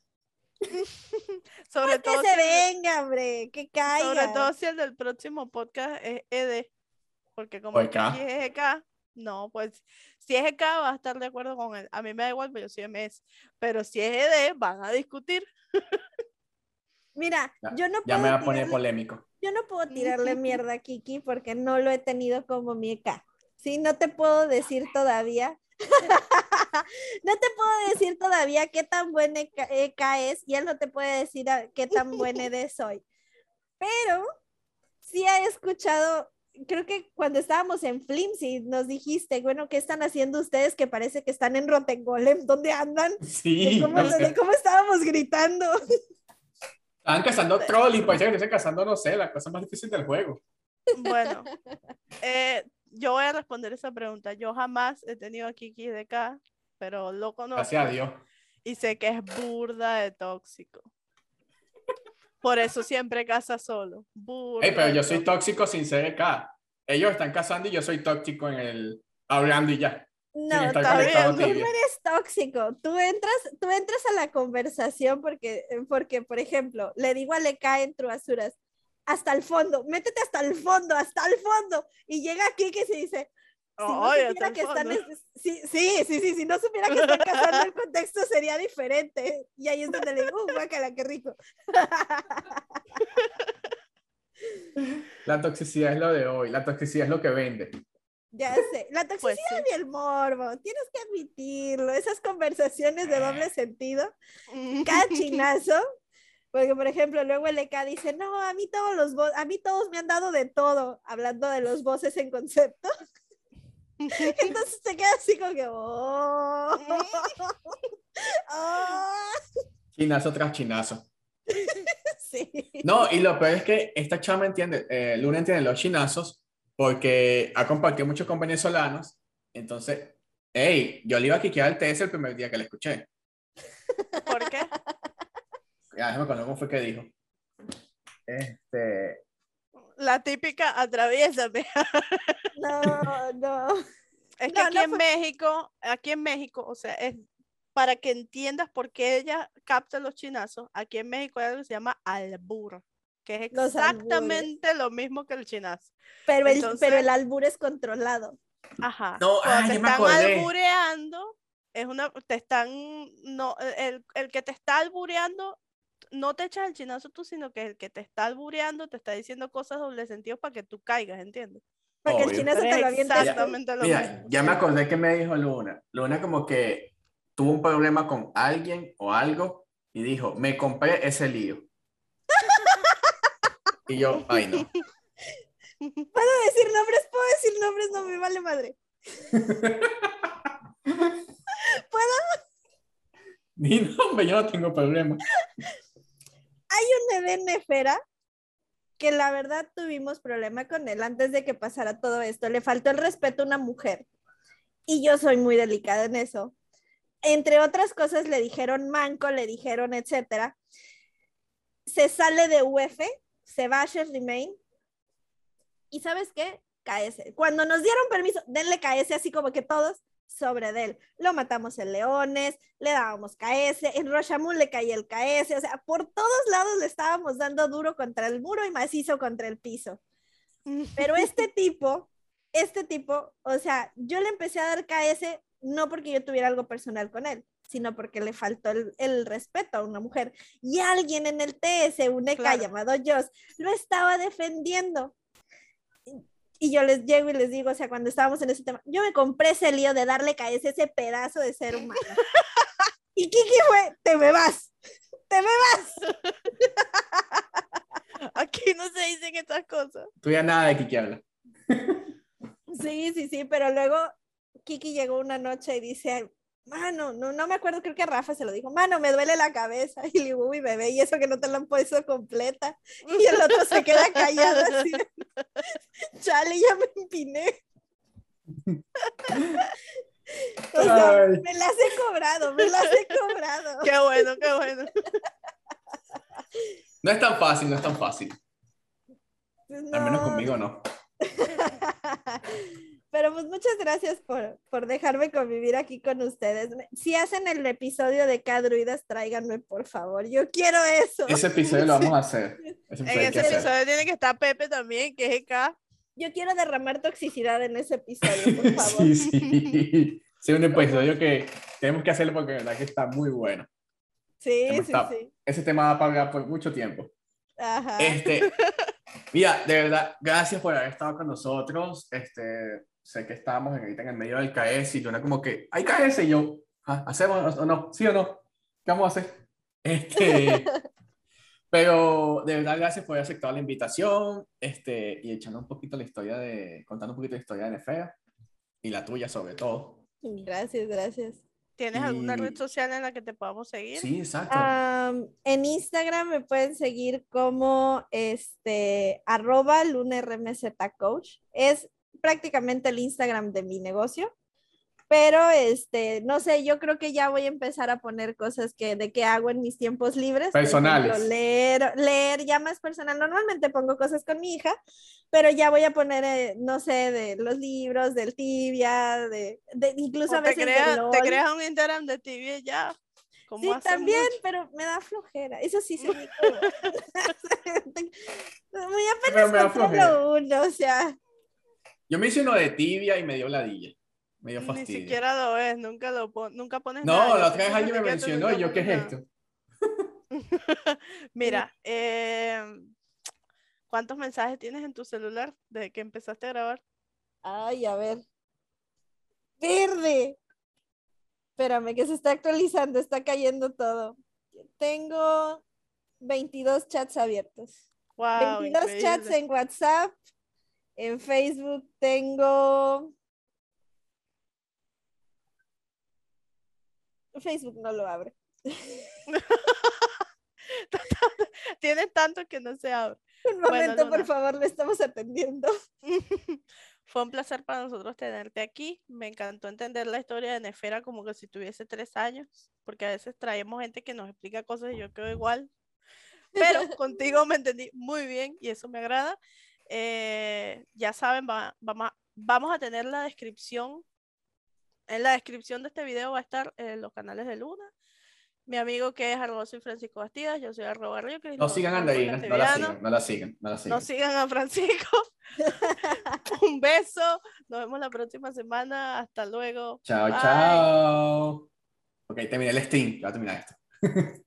S1: (laughs)
S2: Sobre
S3: Que
S2: todo,
S3: se
S2: si,
S3: venga, hombre, que caiga.
S2: sobre todo si el del próximo podcast es ED. Porque como
S1: O
S2: aquí
S1: EK.
S2: es EK, no, pues si es EK va a estar de acuerdo con él. A mí me da igual, pero yo soy MS. Pero si es ED, van a discutir. (laughs)
S3: Mira,
S1: Ya-
S3: yo no
S1: Ya
S3: puedo
S1: me va a poner
S3: tirarle-
S1: polémico.
S3: Yo no puedo tirarle mierda a Kiki porque no lo he tenido como mi EK. Sí, no te puedo decir (laughs) todavía. (laughs) no te puedo decir todavía qué tan buen EK, EK es y él no te puede decir qué tan buen (laughs) ED soy. Pero sí he escuchado, creo que cuando estábamos en Flimsy nos dijiste, bueno, ¿qué están haciendo ustedes que parece que están en Rotengolem? ¿Dónde andan? De
S1: Sí.
S3: cómo,
S1: o sea,
S3: de cómo estábamos gritando.
S1: Estaban cazando (laughs) troll y parece que están cazando, no sé, la cosa más difícil del juego.
S2: Bueno, (laughs) eh, yo voy a responder esa pregunta. Yo jamás he tenido a Kiki de K, pero lo conozco.
S1: Gracias a Dios.
S2: y sé que es burda de tóxico. Por eso siempre casa solo. Burda
S1: Ey, pero yo soy
S2: tóxico.
S1: sin ser EK. Ellos están cazando y yo soy tóxico en el hablando y ya.
S3: No, tú no eres tóxico. Tú entras, tú entras a la conversación porque, porque, por ejemplo, le digo a Leca en Truasuras, hasta el fondo, métete hasta el fondo, hasta el fondo. Y llega aquí que se dice, si no supiera que están, sí, sí, sí, sí, si no supiera que están casando el contexto sería diferente. Y ahí es donde le digo, uh, guácala, qué rico. (laughs) (laughs)
S1: La toxicidad es lo de hoy. La toxicidad es lo que vende.
S3: Ya (laughs) sé, la toxicidad
S2: Pues sí.
S3: y el morbo, tienes que admitirlo, esas conversaciones de doble sentido. cada (laughs) chinazo. Porque, por ejemplo, luego el EK dice, no, a mí todos los a mí todos me han dado de todo, hablando de los voces en concepto. (laughs) Entonces se queda así como que, oh, oh".
S1: Chinazo tras chinazo.
S3: sí.
S1: No, y lo peor es que esta chama entiende, eh, Luna entiende los chinazos porque ha compartido mucho con venezolanos. Entonces, hey, yo le iba a quiquear al TS el primer día que la escuché.
S2: ¿Por qué?
S1: Ya, déjame acordar cómo fue que dijo. Este,
S2: La típica atraviésame.
S3: No, no.
S2: Es que
S3: No,
S2: aquí
S3: no
S2: en
S3: fue-
S2: México, aquí en México, o sea, es para que entiendas por qué ella capta los chinazos, aquí en México hay algo que se llama albur, que es exactamente lo mismo que el chinazo.
S3: Pero el,
S2: Entonces-
S3: pero el albur es controlado.
S2: Ajá.
S1: No,
S2: Cuando
S1: ah,
S2: te
S1: ya me
S2: están
S1: acordé.
S2: albureando, es una, te están, no, el, el que te está albureando, no te echas el chinazo tú, sino que el que te está albureando te está diciendo cosas doble sentido para que tú caigas, ¿entiendes?
S3: Para que el
S1: Obvio.
S3: chinazo te lo avientes. tú.
S2: exactamente lo
S1: mira,
S2: mismo.
S1: ya me acordé que me dijo Luna. Luna como que tuvo un problema con alguien o algo y dijo, me compré ese lío. Y yo, (laughs) ay no.
S3: ¿Puedo decir nombres? ¿Puedo decir nombres? No me vale madre. (laughs)
S1: Ni nombre, yo no tengo problema.
S3: un Eden Nefera que la verdad tuvimos problema con él antes de que pasara todo esto. Le faltó el respeto a una mujer. Y yo soy muy delicada en eso. Entre otras cosas, le dijeron manco, le dijeron etcétera. se sale de UF, se va a Shirley Main. ¿Y sabes qué? KS. Cuando nos dieron permiso, denle KS así como que todos sobre de él. Lo matamos en Leones, le dábamos KS, en Roshamun le caía el KS, o sea, por todos lados le estábamos dando duro contra el muro y macizo contra el piso. Pero este (laughs) tipo, este tipo, o sea, yo le empecé a dar KS no porque yo tuviera algo personal con él, sino porque le faltó el, el respeto a una mujer. Y alguien en el TS, un ECA
S2: Claro.
S3: llamado Joss, lo estaba defendiendo. Y yo les llego y les digo, o sea, cuando estábamos en ese tema, yo me compré ese lío de darle a ese pedazo de ser humano. (laughs) y Kiki fue, te me vas, te me vas. (laughs)
S2: Aquí no se dicen estas cosas.
S1: Tú ya nada de Kiki habla.
S3: Sí, sí, sí, pero luego Kiki llegó una noche y dice, mano, no, no me acuerdo, creo que Rafa se lo dijo, mano, me duele la cabeza. (laughs) Y le digo, uy, bebé, y eso que no te la han puesto completa. Y el otro se queda callado así. (laughs) Chale, ya me empiné. (laughs) O sea,
S1: Ay.
S3: me las he cobrado, me las he cobrado.
S2: Qué bueno, qué bueno.
S1: No es tan fácil, no es tan fácil. Al menos
S3: No.
S1: conmigo no.
S3: Pero pues muchas gracias por, por dejarme convivir aquí con ustedes. Me- Si hacen el episodio de Cadruidas, tráiganme, por favor. Yo quiero eso.
S1: Ese episodio lo vamos a hacer. (laughs) Ese
S2: En ese
S1: hacer.
S2: episodio tiene que estar Pepe también, que es EK.
S3: Yo quiero derramar toxicidad en ese episodio, (laughs) por favor.
S1: Sí, sí. Sí, un episodio que tenemos que hacerlo porque de verdad que está muy bueno.
S3: Sí, sí,
S1: Está-
S3: sí.
S1: Ese tema va a pagar por mucho tiempo.
S3: Ajá.
S1: Este, (laughs) mira, de verdad, gracias por haber estado con nosotros. Este, sé que estábamos ahorita en el medio del KS y Luna como que, ¿hay KS? Y yo, "Ah, ¿hacemos o no? ¿Sí o no? ¿Qué vamos a hacer? (laughs) Este, (laughs) pero de verdad, gracias por haber aceptado la invitación este, y echando un poquito la historia de, contando un poquito la historia de Nefea y la tuya sobre todo.
S3: Gracias, gracias.
S2: ¿Tienes alguna
S1: Y-
S2: red social en la que te podamos seguir?
S1: Sí, exacto.
S3: Am, en Instagram me pueden seguir como este arroba lunarmzcoach. Es prácticamente el Instagram de mi negocio. Pero este, no sé, yo creo que ya voy a empezar a poner cosas que de qué hago en mis tiempos libres. Por ejemplo,
S1: Personales.
S3: leer, leer ya más personal. Normalmente pongo cosas con mi hija, pero ya voy a poner, eh, no sé, de los libros, del tibia, de, de- incluso
S2: O
S3: a
S2: te,
S3: veces
S2: te
S3: LOL.
S2: creas un Instagram de TV ya. Como
S3: Sí, también,
S2: mucho.
S3: pero me da flojera. Eso sí se (laughs) me (laughs) Muy apenas
S1: me da
S3: controlo uno, o sea.
S1: Yo me hice uno de tibia y me dio ladilla. Me dio
S2: Ni
S1: fastidio.
S2: siquiera lo ves, nunca lo pon- nunca pones
S1: No,
S2: nada.
S1: la otra vez alguien me mencionó y yo, ¿qué es esto? (laughs)
S2: Mira, (laughs) em, ¿cuántos mensajes tienes en tu celular desde que empezaste a grabar?
S3: Ay, a ver. Verde. Espérame, que se está actualizando, está cayendo todo. Tengo 22 chats abiertos.
S2: Wow,
S3: 22 chats en WhatsApp. En Facebook tengo. Facebook no lo abre. (laughs)
S2: Tienes tanto que no se abre.
S3: Un
S2: Bueno,
S3: momento, por favor, lo estamos atendiendo. (laughs)
S2: Fue un placer para nosotros tenerte aquí. Me encantó entender la historia de Nefera como que si tuviese tres años, porque a veces traemos gente que nos explica cosas y yo quedo igual. (laughs) Pero contigo me entendí muy bien y eso me agrada. Eh, ya saben, va- vamos, a, vamos a tener la descripción. En la descripción de este video va a estar eh, los canales de Luna. Mi amigo que es arroba soy Francisco Bastidas, yo soy arroba Río Cris,
S1: No sigan a Andreina, no la sigan, no la sigan, no la sigan.
S2: No sigan a Francisco. (laughs) Un beso. Nos vemos la próxima semana. Hasta luego.
S1: Chao,
S2: Bye.
S1: chao. Ok, terminé el stream, ya voy a terminar esto. (laughs)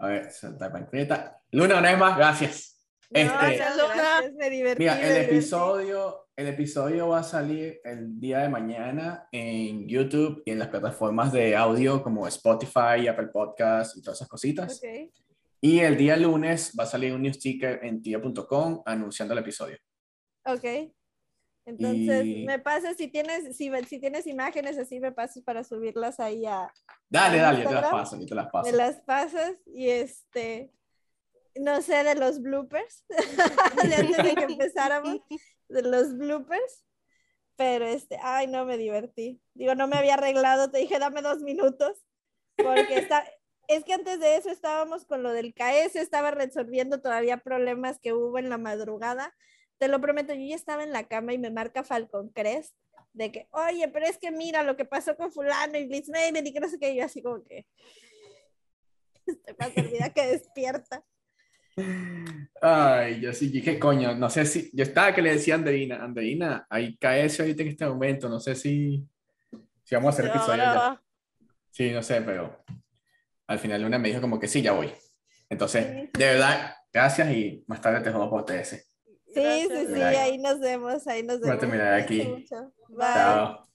S1: a ver, Santa Pancreta. Luna, una vez más, gracias.
S3: No,
S1: Este-
S3: gracias, me.
S1: Mira, el episodio, el episodio va a salir el día de mañana en YouTube y en las plataformas de audio como Spotify, Apple Podcasts y todas esas cositas. Y el día lunes va a salir un new sticker en tia.com anunciando el episodio.
S3: Ok. Entonces,
S1: Y-
S3: me pasas si tienes, si, si tienes imágenes así, me pasas para subirlas ahí a,
S1: Dale,
S3: ¿En
S1: dale, yo te las paso, yo te las paso.
S3: me las pasas y este, no sé, de los bloopers, (laughs) de antes de que empezáramos, (laughs) de los bloopers, pero este, ay, no me divertí. Digo, no me había arreglado, te dije, dame dos minutos, porque está, (laughs) Es que antes de eso estábamos con lo del KS, estaba resolviendo todavía problemas que hubo en la madrugada. Te lo prometo, yo ya estaba en la cama y me marca Falcon Crest de que, oye, pero es que mira lo que pasó con fulano y Blitz y que no sé qué, yo así como que más olvida que despierta.
S1: Ay, yo sí dije, coño, no sé si, yo estaba que le decía a Anderina, Anderina, hay KS ahorita en este momento, no sé si, si vamos a hacer episodio ya. Sí, no sé, pero al final Luna me dijo como que sí, ya voy. Entonces, de verdad, gracias y más tarde te jodo por TS.
S3: Sí, sí, sí, ahí nos vemos, ahí nos vemos.
S1: Voy a terminar aquí. Chao.